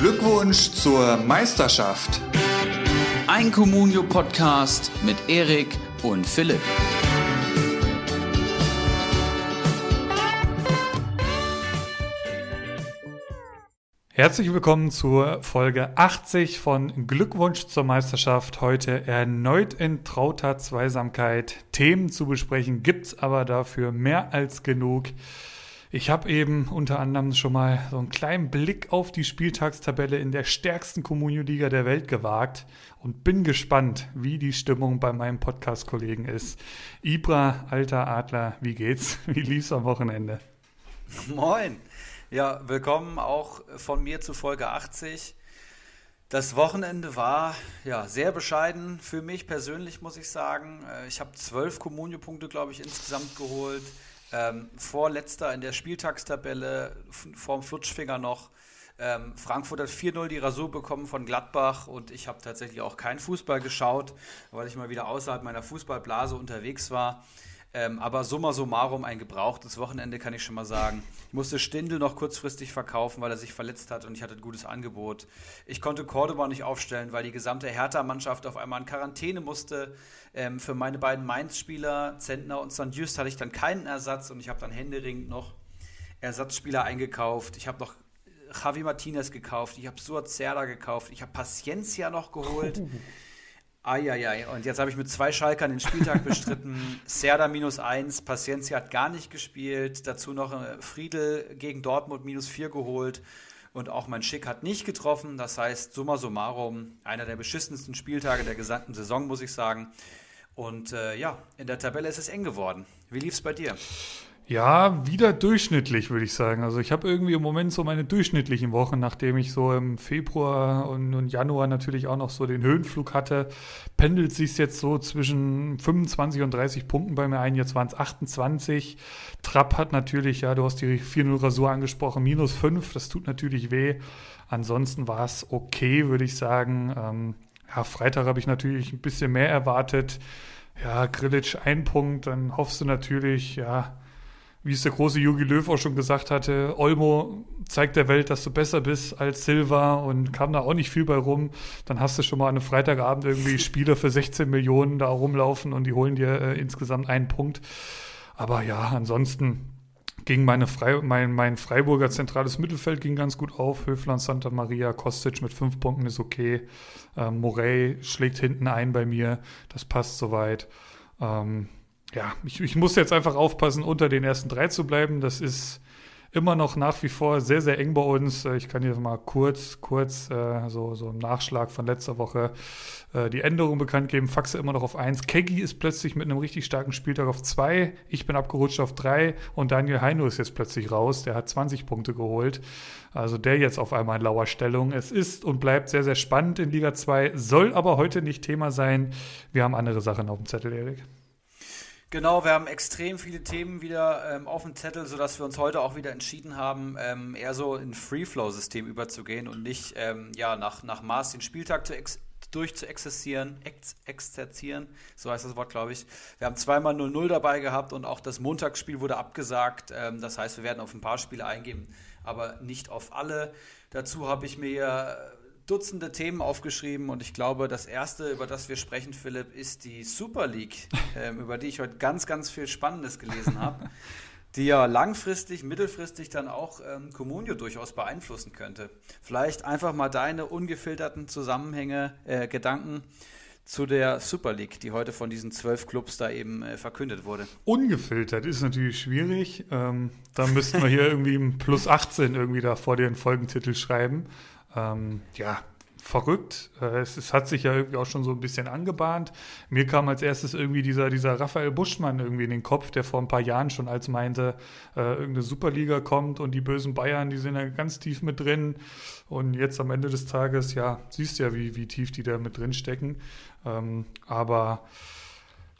Glückwunsch zur Meisterschaft. Ein Communio-Podcast mit Erik und Philipp. Herzlich willkommen zur Folge 80 von Glückwunsch zur Meisterschaft. Heute erneut in trauter Zweisamkeit. Themen zu besprechen gibt's aber dafür mehr als genug. Ich habe eben unter anderem schon mal so einen kleinen Blick auf die Spieltagstabelle in der stärksten Communio-Liga der Welt gewagt und bin gespannt, wie die Stimmung bei meinem Podcast-Kollegen ist. Ibra, alter Adler, wie geht's? Wie lief's am Wochenende? Moin! Ja, willkommen auch von mir zu Folge 80. Das Wochenende war ja sehr bescheiden für mich persönlich, muss ich sagen. Äh, ich habe zwölf Kommunio-Punkte, glaube ich, insgesamt geholt. Ähm, vorletzter in der Spieltagstabelle, vorm Flutschfinger noch. Ähm, Frankfurt hat 4-0 die Rasur bekommen von Gladbach und ich habe tatsächlich auch keinen Fußball geschaut, weil ich mal wieder außerhalb meiner Fußballblase unterwegs war. Ähm, aber summa summarum ein gebrauchtes Wochenende, kann ich schon mal sagen. Ich musste Stindl noch kurzfristig verkaufen, weil er sich verletzt hat und ich hatte ein gutes Angebot. Ich konnte Cordoba nicht aufstellen, weil die gesamte Hertha-Mannschaft auf einmal in Quarantäne musste. Ähm, für meine beiden Mainz-Spieler, Zentner und St. Just, hatte ich dann keinen Ersatz und ich habe dann händeringend noch Ersatzspieler eingekauft. Ich habe noch Javi Martinez gekauft, ich habe Suat Serda gekauft, ich habe Paciencia noch geholt. Eieiei, und jetzt habe ich mit zwei Schalkern den Spieltag bestritten. Serda minus eins, Paciencia hat gar nicht gespielt. Dazu noch äh, Friedel gegen Dortmund minus vier geholt. Und auch mein Schick hat nicht getroffen. Das heißt, summa summarum, einer der beschissensten Spieltage der gesamten Saison, muss ich sagen. Und äh, ja, in der Tabelle ist es eng geworden. Wie lief es bei dir? Ja, wieder durchschnittlich, würde ich sagen. Also ich habe irgendwie im Moment so meine durchschnittlichen Wochen, nachdem ich so im Februar und, und Januar natürlich auch noch so den Höhenflug hatte, pendelt sich jetzt so zwischen 25 und 30 Punkten bei mir ein. Jetzt waren es 28. Trapp hat natürlich, ja, du hast die 4-0 Rasur angesprochen, minus 5. Das tut natürlich weh. Ansonsten war es okay, würde ich sagen. Ähm, ja, Freitag habe ich natürlich ein bisschen mehr erwartet. Ja, Grillitsch ein Punkt, dann hoffst du natürlich, ja, wie es der große Jogi Löw auch schon gesagt hatte, Olmo zeigt der Welt, dass du besser bist als Silva und kam da auch nicht viel bei rum. Dann hast du schon mal an einem Freitagabend irgendwie Spieler für 16 Millionen da rumlaufen und die holen dir äh, insgesamt einen Punkt. Aber ja, ansonsten ging meine Frei, mein, mein Freiburger zentrales Mittelfeld ging ganz gut auf. Höfland, Santa Maria, Kostic mit fünf Punkten ist okay. Ähm, Morey schlägt hinten ein bei mir. Das passt soweit. Ähm, ja, ich, ich muss jetzt einfach aufpassen, unter den ersten drei zu bleiben. Das ist immer noch nach wie vor sehr, sehr eng bei uns. Äh, ich kann hier mal kurz, kurz äh, so, so im Nachschlag von letzter Woche äh, die Änderung bekannt geben. Faxe immer noch auf 1. Keggy ist plötzlich mit einem richtig starken Spieltag auf 2. Ich bin abgerutscht auf 3 und Daniel Heino ist jetzt plötzlich raus. Der hat 20 Punkte geholt. Also der jetzt auf einmal in lauer Stellung. Es ist und bleibt sehr, sehr spannend in Liga 2, soll aber heute nicht Thema sein. Wir haben andere Sachen auf dem Zettel, Erik. Genau, wir haben extrem viele Themen wieder ähm, auf dem Zettel, sodass wir uns heute auch wieder entschieden haben, ähm, eher so in Free-Flow-System überzugehen und nicht ähm, ja, nach, nach Maß den Spieltag zu ex durchzuexerzieren, ex exerzieren, so heißt das Wort, glaube ich. Wir haben zweimal 0-0 dabei gehabt und auch das Montagsspiel wurde abgesagt. Ähm, das heißt, wir werden auf ein paar Spiele eingehen, aber nicht auf alle. Dazu habe ich mir Dutzende Themen aufgeschrieben und ich glaube, das erste, über das wir sprechen, Philipp, ist die Super League, ähm, über die ich heute ganz, ganz viel Spannendes gelesen habe, die ja langfristig, mittelfristig dann auch ähm, Comunio durchaus beeinflussen könnte. Vielleicht einfach mal deine ungefilterten Zusammenhänge, äh, Gedanken zu der Super League, die heute von diesen zwölf Clubs da eben äh, verkündet wurde. Ungefiltert ist natürlich schwierig. Ähm, da müssten wir hier irgendwie im Plus 18 irgendwie da vor den Folgentitel schreiben. Ähm, ja, verrückt. Äh, es, es, hat sich ja irgendwie auch schon so ein bisschen angebahnt. Mir kam als erstes irgendwie dieser, dieser Raphael Buschmann irgendwie in den Kopf, der vor ein paar Jahren schon als meinte, äh, irgendeine Superliga kommt und die bösen Bayern, die sind ja ganz tief mit drin. Und jetzt am Ende des Tages, ja, siehst du ja, wie, wie tief die da mit drin stecken. Ähm, aber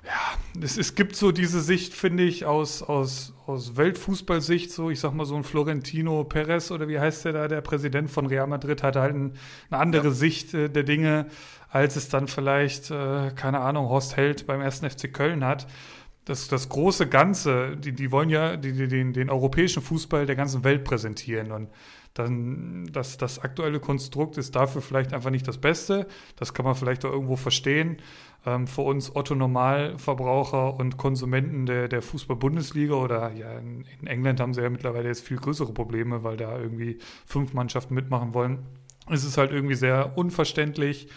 ja, es, es gibt so diese Sicht, finde ich, aus, aus, aus Weltfußballsicht, so ich sag mal so ein Florentino Perez oder wie heißt der da, der Präsident von Real Madrid, hat halt ein, eine andere ja. Sicht äh, der Dinge, als es dann vielleicht, äh, keine Ahnung, Horst Held beim ersten FC Köln hat. das, das große Ganze, die, die wollen ja die, die, den, den europäischen Fußball der ganzen Welt präsentieren. Und dann das, das aktuelle Konstrukt ist dafür vielleicht einfach nicht das Beste. Das kann man vielleicht auch irgendwo verstehen. Ähm, für uns Otto Normalverbraucher und Konsumenten der, der Fußball-Bundesliga oder ja, in, in, England haben sie ja mittlerweile jetzt viel größere Probleme, weil da irgendwie fünf Mannschaften mitmachen wollen. Es ist halt irgendwie sehr unverständlich.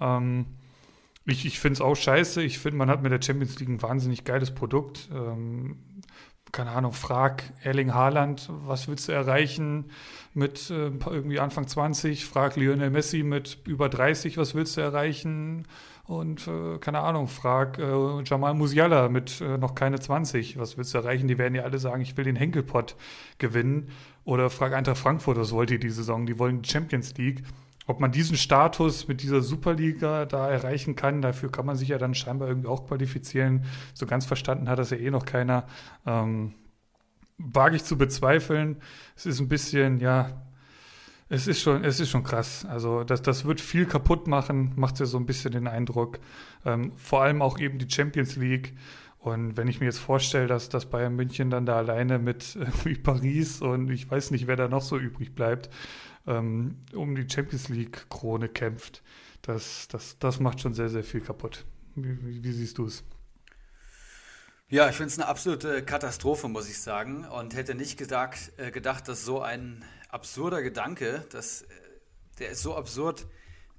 Ähm, ich ich finde es auch scheiße. Ich finde, man hat mit der Champions League ein wahnsinnig geiles Produkt. Ähm, keine Ahnung, frag Erling Haaland, was willst du erreichen mit äh, irgendwie Anfang 20? Frag Lionel Messi mit über 30, was willst du erreichen? Und äh, keine Ahnung, frag äh, Jamal Musiala mit äh, noch keine 20, was willst du erreichen? Die werden ja alle sagen, ich will den Henkelpott gewinnen. Oder frag Eintracht Frankfurt, was wollt ihr die Saison? Die wollen Champions League. Ob man diesen Status mit dieser Superliga da erreichen kann, dafür kann man sich ja dann scheinbar irgendwie auch qualifizieren. So ganz verstanden hat das ja eh noch keiner. Ähm, wage ich zu bezweifeln. Es ist ein bisschen, ja, es ist schon, es ist schon krass. Also das, das wird viel kaputt machen, macht ja so ein bisschen den Eindruck. Ähm, vor allem auch eben die Champions League. Und wenn ich mir jetzt vorstelle, dass, dass Bayern München dann da alleine mit irgendwie Paris und ich weiß nicht, wer da noch so übrig bleibt, ähm, um die Champions League-Krone kämpft. Das, das, das macht schon sehr, sehr viel kaputt. Wie, wie siehst du es? Ja, ich finde es eine absolute Katastrophe, muss ich sagen. Und hätte nicht gedacht, äh, gedacht dass so ein absurder Gedanke, dass, äh, der ist so absurd,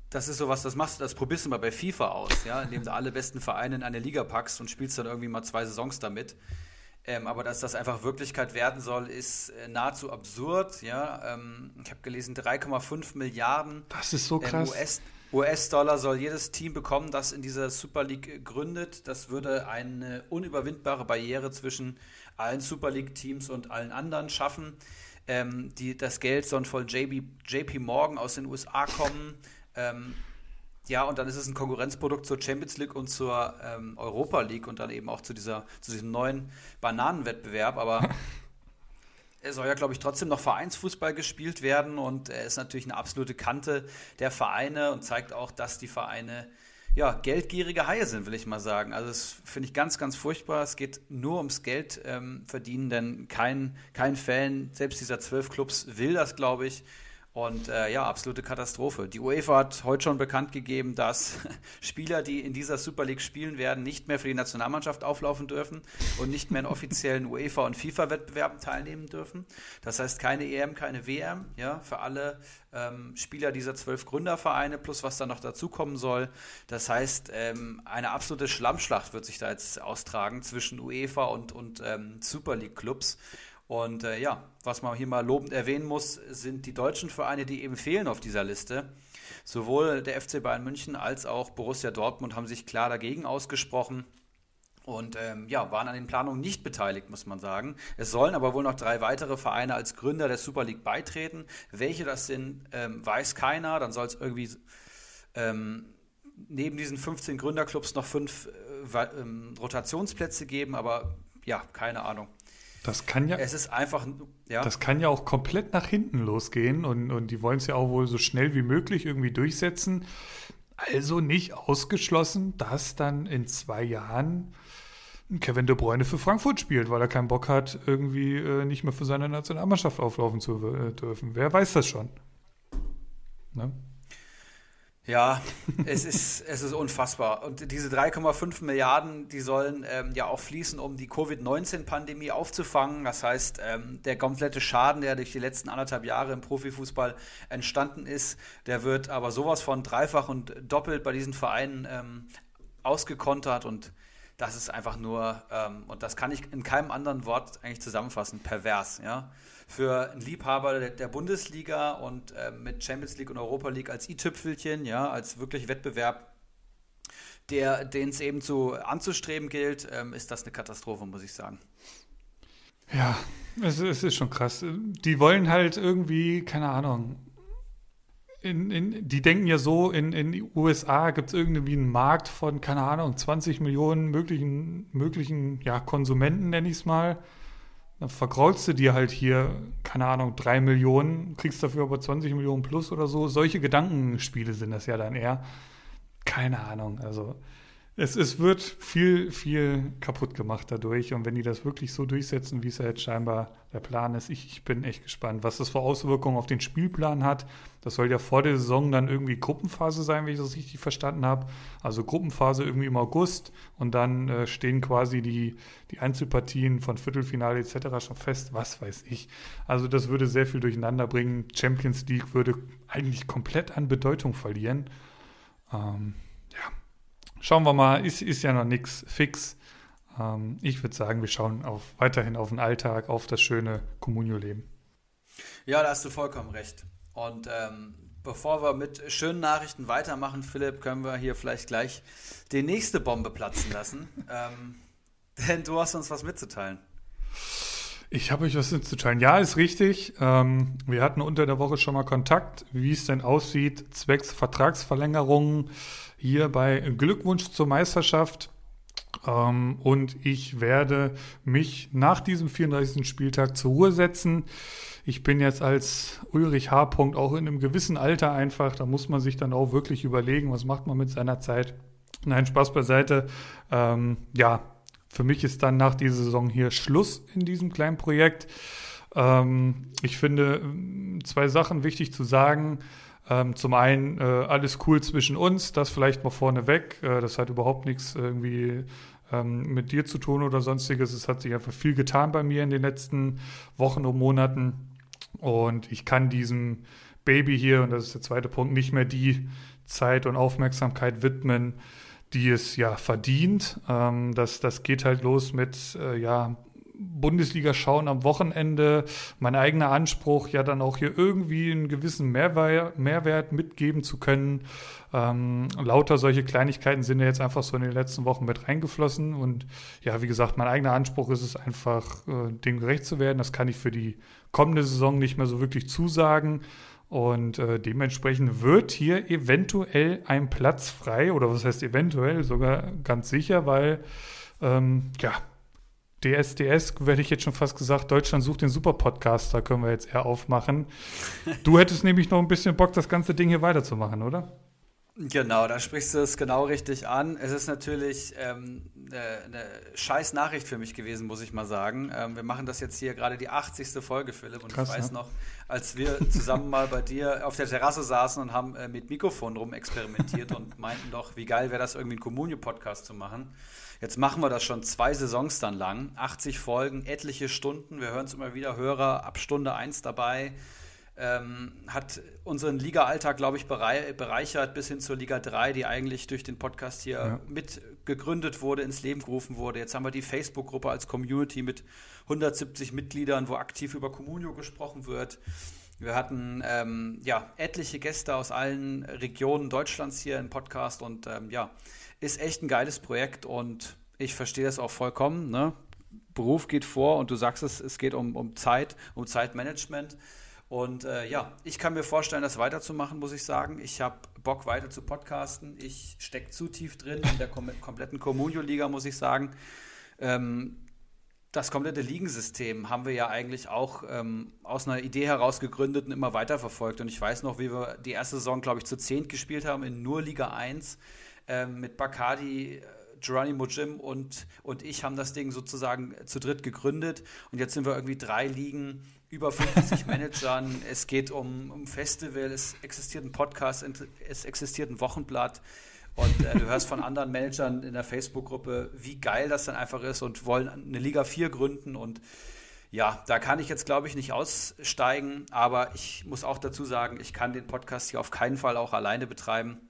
das ist sowas, das machst du, das probierst du mal bei FIFA aus, ja, indem du alle besten Vereine in eine Liga packst und spielst dann irgendwie mal zwei Saisons damit. Ähm, aber dass das einfach Wirklichkeit werden soll, ist äh, nahezu absurd. Ja? Ähm, ich habe gelesen, 3,5 Milliarden das ist so ähm, krass. US US-Dollar soll jedes Team bekommen, das in dieser Super League gründet. Das würde eine unüberwindbare Barriere zwischen allen Super League-Teams und allen anderen schaffen. Ähm, die, das Geld soll von JB, JP Morgan aus den USA kommen. Ähm, ja, und dann ist es ein Konkurrenzprodukt zur Champions League und zur ähm, Europa League und dann eben auch zu, dieser, zu diesem neuen Bananenwettbewerb. Aber es soll ja, glaube ich, trotzdem noch Vereinsfußball gespielt werden und er ist natürlich eine absolute Kante der Vereine und zeigt auch, dass die Vereine ja, geldgierige Haie sind, will ich mal sagen. Also das finde ich ganz, ganz furchtbar. Es geht nur ums Geld ähm, verdienen, denn kein, kein Fan, selbst dieser zwölf Clubs will das, glaube ich. Und äh, ja, absolute Katastrophe. Die UEFA hat heute schon bekannt gegeben, dass Spieler, die in dieser Super League spielen werden, nicht mehr für die Nationalmannschaft auflaufen dürfen und nicht mehr in offiziellen UEFA- und FIFA-Wettbewerben teilnehmen dürfen. Das heißt keine EM, keine WM, ja, für alle ähm, Spieler dieser zwölf Gründervereine plus was da noch dazukommen soll. Das heißt, ähm, eine absolute Schlammschlacht wird sich da jetzt austragen zwischen UEFA und, und ähm, Super League-Clubs. Und äh, ja, was man hier mal lobend erwähnen muss, sind die deutschen Vereine, die eben fehlen auf dieser Liste. Sowohl der FC Bayern München als auch Borussia Dortmund haben sich klar dagegen ausgesprochen und ähm, ja, waren an den Planungen nicht beteiligt, muss man sagen. Es sollen aber wohl noch drei weitere Vereine als Gründer der Super League beitreten. Welche das sind, ähm, weiß keiner. Dann soll es irgendwie ähm, neben diesen 15 Gründerclubs noch fünf äh, ähm, Rotationsplätze geben, aber ja, keine Ahnung. Das kann ja. Es ist einfach, ja. Das kann ja auch komplett nach hinten losgehen und, und die wollen es ja auch wohl so schnell wie möglich irgendwie durchsetzen. Also nicht ausgeschlossen, dass dann in zwei Jahren Kevin De Bruyne für Frankfurt spielt, weil er keinen Bock hat, irgendwie äh, nicht mehr für seine Nationalmannschaft auflaufen zu äh, dürfen. Wer weiß das schon? Ne? Ja, es ist, es ist unfassbar. Und diese 3,5 Milliarden, die sollen ähm, ja auch fließen, um die Covid-19-Pandemie aufzufangen. Das heißt, ähm, der komplette Schaden, der durch die letzten anderthalb Jahre im Profifußball entstanden ist, der wird aber sowas von dreifach und doppelt bei diesen Vereinen ähm, ausgekontert und das ist einfach nur, ähm, und das kann ich in keinem anderen Wort eigentlich zusammenfassen, pervers, ja für einen Liebhaber der, der Bundesliga und äh, mit Champions League und Europa League als i-Tüpfelchen, ja, als wirklich Wettbewerb, der, den es eben zu anzustreben gilt, ähm, ist das eine Katastrophe, muss ich sagen. Ja, es, es ist schon krass. Die wollen halt irgendwie, keine Ahnung, in, in, die denken ja so, in den USA gibt es irgendwie einen Markt von, keine Ahnung, 20 Millionen möglichen, möglichen ja, Konsumenten, nenne ich es mal. Dann verkraulst du dir halt hier, keine Ahnung, drei Millionen, kriegst dafür aber 20 Millionen plus oder so. Solche Gedankenspiele sind das ja dann eher. Keine Ahnung. Also Es, es wird viel, viel kaputt gemacht dadurch. Und wenn die das wirklich so durchsetzen, wie es ja jetzt scheinbar der Plan ist, ich, ich bin echt gespannt, was das für Auswirkungen auf den Spielplan hat. Das soll ja vor der Saison dann irgendwie Gruppenphase sein, wenn ich das richtig verstanden habe. Also Gruppenphase irgendwie im August und dann äh, stehen quasi die, die Einzelpartien von Viertelfinale etc. schon fest, was weiß ich. Also das würde sehr viel durcheinander bringen. Champions League würde eigentlich komplett an Bedeutung verlieren. Ähm, schauen wir mal, ist, ist ja noch nichts fix. Ähm, ich würde sagen, wir schauen auf, weiterhin auf den Alltag, auf das schöne Communio-Leben. Ja, da hast du vollkommen recht. Und ähm, bevor wir mit schönen Nachrichten weitermachen, Philipp, können wir hier vielleicht gleich die nächste Bombe platzen lassen. ähm, denn du hast uns was mitzuteilen. Ich habe euch was mitzuteilen. Ja, ist richtig. Ähm, wir hatten unter der Woche schon mal Kontakt, wie es denn aussieht, zwecks Vertragsverlängerungen hier bei Glückwunsch zur Meisterschaft. Ähm, und ich werde mich nach diesem 34. Spieltag zur Ruhe setzen. Ich bin jetzt als Ulrich H. auch in einem gewissen Alter einfach. Da muss man sich dann auch wirklich überlegen, was macht man mit seiner Zeit. Nein, Spaß beiseite. Ähm, ja, für mich ist dann nach dieser Saison hier Schluss in diesem kleinen Projekt. Ähm, ich finde zwei Sachen wichtig zu sagen. Ähm, zum einen äh, alles cool zwischen uns, das vielleicht mal vorneweg. Äh, das hat überhaupt nichts irgendwie ähm, mit dir zu tun oder sonstiges. Es hat sich einfach viel getan bei mir in den letzten Wochen und Monaten. Und ich kann diesem Baby hier, und das ist der zweite Punkt, nicht mehr die Zeit und Aufmerksamkeit widmen, die es ja verdient. Ähm, das, das geht halt los mit äh, ja, Bundesliga schauen am Wochenende, mein eigener Anspruch, ja dann auch hier irgendwie einen gewissen Mehrwert, Mehrwert mitgeben zu können. Ähm, lauter solche Kleinigkeiten sind ja jetzt einfach so in den letzten Wochen mit reingeflossen. Und ja, wie gesagt, mein eigener Anspruch ist es einfach, äh, dem gerecht zu werden. Das kann ich für die kommende Saison nicht mehr so wirklich zusagen. Und äh, dementsprechend wird hier eventuell ein Platz frei, oder was heißt eventuell, sogar ganz sicher, weil ähm, ja, DSDS, werde ich jetzt schon fast gesagt, Deutschland sucht den Super-Podcaster, können wir jetzt eher aufmachen. Du hättest nämlich noch ein bisschen Bock, das ganze Ding hier weiterzumachen, oder? Genau, da sprichst du es genau richtig an. Es ist natürlich ähm, eine, eine scheiß Nachricht für mich gewesen, muss ich mal sagen. Ähm, wir machen das jetzt hier gerade die 80. Folge, Philipp. Und Krass, ich weiß ja? noch, als wir zusammen mal bei dir auf der Terrasse saßen und haben äh, mit Mikrofon rum experimentiert und meinten doch, wie geil wäre das, irgendwie einen Communio-Podcast zu machen. Jetzt machen wir das schon zwei Saisons dann lang. 80 Folgen, etliche Stunden. Wir hören es immer wieder, Hörer ab Stunde 1 dabei ähm, hat unseren Liga-Alltag, glaube ich, bereichert bis hin zur Liga 3, die eigentlich durch den Podcast hier ja. mit gegründet wurde, ins Leben gerufen wurde. Jetzt haben wir die Facebook-Gruppe als Community mit 170 Mitgliedern, wo aktiv über Communio gesprochen wird. Wir hatten ähm, ja etliche Gäste aus allen Regionen Deutschlands hier im Podcast und ähm, ja, ist echt ein geiles Projekt und ich verstehe das auch vollkommen. Ne? Beruf geht vor und du sagst es, es geht um, um Zeit, um Zeitmanagement. Und äh, ja, ich kann mir vorstellen, das weiterzumachen, muss ich sagen. Ich habe Bock weiter zu podcasten. Ich stecke zu tief drin in der kom kompletten Communio-Liga, muss ich sagen. Ähm, das komplette Ligensystem haben wir ja eigentlich auch ähm, aus einer Idee heraus gegründet und immer weiterverfolgt. Und ich weiß noch, wie wir die erste Saison, glaube ich, zu zehnt gespielt haben in nur Liga 1 ähm, mit Bacardi. Äh, Geronimo Jim und, und ich haben das Ding sozusagen zu dritt gegründet und jetzt sind wir irgendwie drei Ligen über 50 Managern. Es geht um, um Festival, es existiert ein Podcast, es existiert ein Wochenblatt. Und äh, du hörst von anderen Managern in der Facebook-Gruppe, wie geil das dann einfach ist und wollen eine Liga 4 gründen. Und ja, da kann ich jetzt, glaube ich, nicht aussteigen. Aber ich muss auch dazu sagen, ich kann den Podcast hier auf keinen Fall auch alleine betreiben.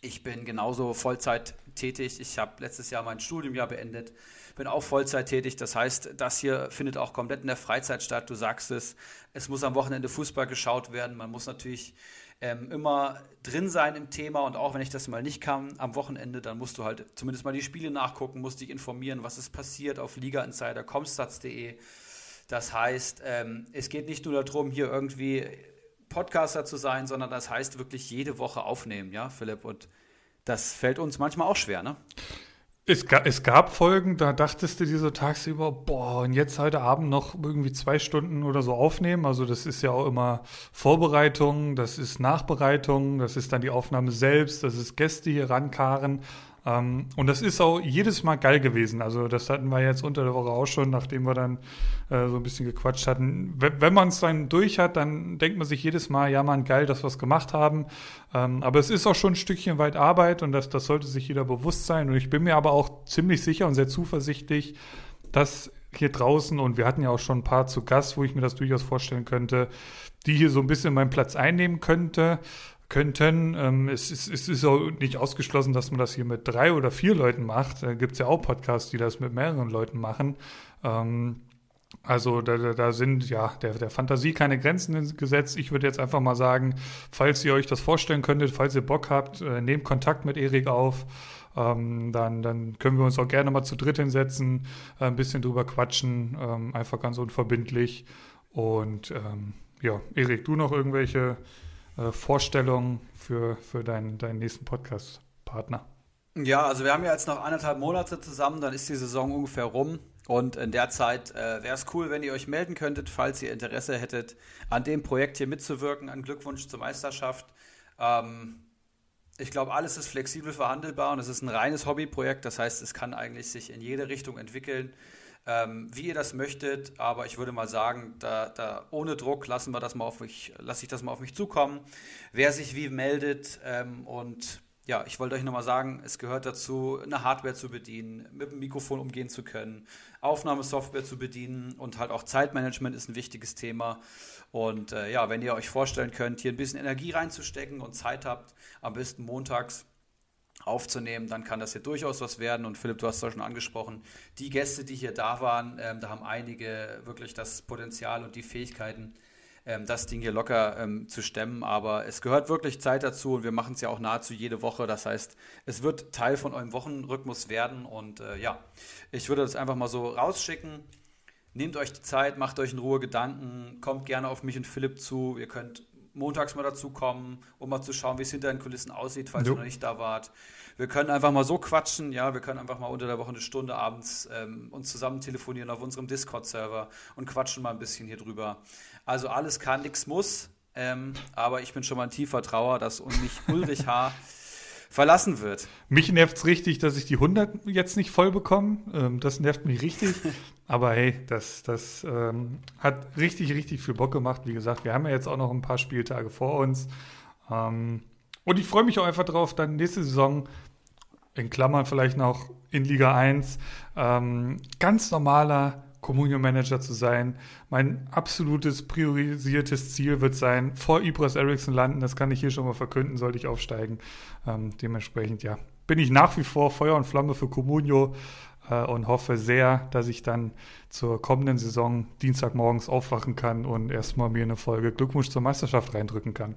Ich bin genauso Vollzeit tätig. Ich habe letztes Jahr mein Studiumjahr beendet bin auch Vollzeit tätig. Das heißt, das hier findet auch komplett in der Freizeit statt. Du sagst es, es muss am Wochenende Fußball geschaut werden. Man muss natürlich ähm, immer drin sein im Thema und auch wenn ich das mal nicht kann am Wochenende, dann musst du halt zumindest mal die Spiele nachgucken, musst dich informieren, was ist passiert auf ligainsider.comstats.de. Das heißt, ähm, es geht nicht nur darum, hier irgendwie Podcaster zu sein, sondern das heißt wirklich jede Woche aufnehmen, ja, Philipp? Und das fällt uns manchmal auch schwer, ne? Es, ga, es gab Folgen, da dachtest du dir so tagsüber, boah, und jetzt heute Abend noch irgendwie zwei Stunden oder so aufnehmen. Also das ist ja auch immer Vorbereitung, das ist Nachbereitung, das ist dann die Aufnahme selbst, das ist Gäste hier rankarren. Ähm, und das ist auch jedes Mal geil gewesen. Also das hatten wir jetzt unter der Woche auch schon, nachdem wir dann äh, so ein bisschen gequatscht hatten. wenn, wenn man es dann durch hat, dann denkt man sich jedes Mal, ja man, geil, dass wir es gemacht haben. Ähm, aber es ist auch schon ein Stückchen weit Arbeit und das, das sollte sich jeder bewusst sein. Und ich bin mir aber auch ziemlich sicher und sehr zuversichtlich, dass hier draußen, und wir hatten ja auch schon ein paar zu Gast, wo ich mir das durchaus vorstellen könnte, die hier so ein bisschen meinen Platz einnehmen könnte, könnten. Ähm, es, ist, es ist auch nicht ausgeschlossen, dass man das hier mit drei oder vier Leuten macht. Da gibt es ja auch Podcasts, die das mit mehreren Leuten machen. Ähm, also da, da sind ja der, der Fantasie keine Grenzen gesetzt. Ich würde jetzt einfach mal sagen, falls ihr euch das vorstellen könntet, falls ihr Bock habt, äh, nehmt Kontakt mit Erik auf. Ähm, dann, dann können wir uns auch gerne mal zu dritt hinsetzen, äh, ein bisschen drüber quatschen, ähm, einfach ganz unverbindlich. Und ähm, ja, Erik, du noch irgendwelche äh, Vorstellungen für, für deinen, deinen nächsten Podcast-Partner? Ja, also wir haben ja jetzt noch eineinhalb Monate zusammen, dann ist die Saison ungefähr rum. Und in der Zeit äh, wäre es cool, wenn ihr euch melden könntet, falls ihr Interesse hättet, an dem Projekt hier mitzuwirken. Ein Glückwunsch zur Meisterschaft. Ähm, ich glaube, alles ist flexibel verhandelbar und es ist ein reines Hobbyprojekt. Das heißt, es kann eigentlich sich in jede Richtung entwickeln, ähm, wie ihr das möchtet. Aber ich würde mal sagen, da, da ohne Druck lassen wir das mal auf mich, lasse ich das mal auf mich zukommen. Wer sich wie meldet ähm, und ja, ich wollte euch nochmal sagen, es gehört dazu, eine Hardware zu bedienen, mit dem Mikrofon umgehen zu können, Aufnahmesoftware zu bedienen und halt auch Zeitmanagement ist ein wichtiges Thema. Und äh, ja, wenn ihr euch vorstellen könnt, hier ein bisschen Energie reinzustecken und Zeit habt, am besten montags aufzunehmen, dann kann das hier durchaus was werden. Und Philipp, du hast es ja schon angesprochen, die Gäste, die hier da waren, ähm, da haben einige wirklich das Potenzial und die Fähigkeiten, ähm, das Ding hier locker ähm, zu stemmen. Aber es gehört wirklich Zeit dazu und wir machen es ja auch nahezu jede Woche. Das heißt, es wird Teil von eurem Wochenrhythmus werden. Und äh, ja, ich würde das einfach mal so rausschicken. Nehmt euch die Zeit, macht euch in Ruhe Gedanken, kommt gerne auf mich und Philipp zu. Ihr könnt montags mal dazu kommen, um mal zu schauen, wie es hinter den Kulissen aussieht, falls jo. ihr noch nicht da wart. Wir können einfach mal so quatschen, ja, wir können einfach mal unter der Woche eine Stunde abends ähm, uns zusammen telefonieren auf unserem Discord-Server und quatschen mal ein bisschen hier drüber. Also alles kann, nichts muss, ähm, aber ich bin schon mal ein tiefer Trauer, dass und mich Ulrich H verlassen wird. Mich nervt es richtig, dass ich die 100 jetzt nicht voll bekomme. Ähm, das nervt mich richtig. Aber hey, das, das ähm, hat richtig, richtig viel Bock gemacht. Wie gesagt, wir haben ja jetzt auch noch ein paar Spieltage vor uns. Ähm, und ich freue mich auch einfach drauf, dann nächste Saison, in Klammern vielleicht noch in Liga 1, ähm, ganz normaler Communion Manager zu sein. Mein absolutes priorisiertes Ziel wird sein, vor Ibras Ericsson landen. Das kann ich hier schon mal verkünden, sollte ich aufsteigen. Ähm, dementsprechend, ja, bin ich nach wie vor Feuer und Flamme für Comunio äh, und hoffe sehr, dass ich dann zur kommenden Saison Dienstagmorgens aufwachen kann und erstmal mir eine Folge Glückwunsch zur Meisterschaft reindrücken kann.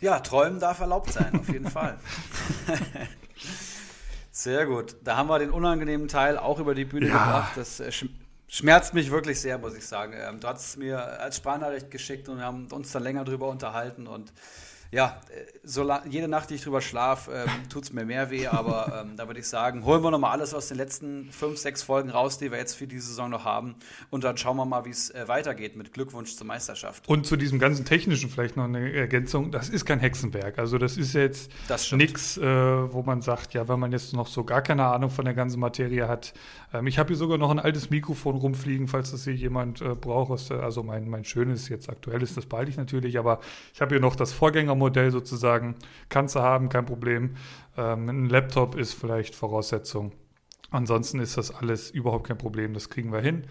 Ja, träumen darf erlaubt sein, auf jeden Fall. Sehr gut. Da haben wir den unangenehmen Teil auch über die Bühne ja. gebracht. Das äh, schmerzt mich wirklich sehr, muss ich sagen. Ähm, du hast es mir als Sprachnachricht geschickt und wir haben uns dann länger drüber unterhalten und ja, äh, so jede Nacht, die ich drüber schlafe, ähm, tut es mir mehr weh, aber ähm, da würde ich sagen, holen wir nochmal alles aus den letzten fünf, sechs Folgen raus, die wir jetzt für diese Saison noch haben. Und dann schauen wir mal, wie es äh, weitergeht mit Glückwunsch zur Meisterschaft. Und zu diesem ganzen Technischen vielleicht noch eine Ergänzung, das ist kein Hexenwerk, also das ist jetzt nichts, äh, wo man sagt, ja, wenn man jetzt noch so gar keine Ahnung von der ganzen Materie hat. Ähm, ich habe hier sogar noch ein altes Mikrofon rumfliegen, falls das hier jemand äh, braucht, also mein, mein schönes, jetzt aktuelles, das behalte ich natürlich, aber ich habe hier noch das Vorgängermodell Modell sozusagen. Kannst du haben, kein Problem. Ähm, ein Laptop ist vielleicht Voraussetzung. Ansonsten ist das alles überhaupt kein Problem. Das kriegen wir hin.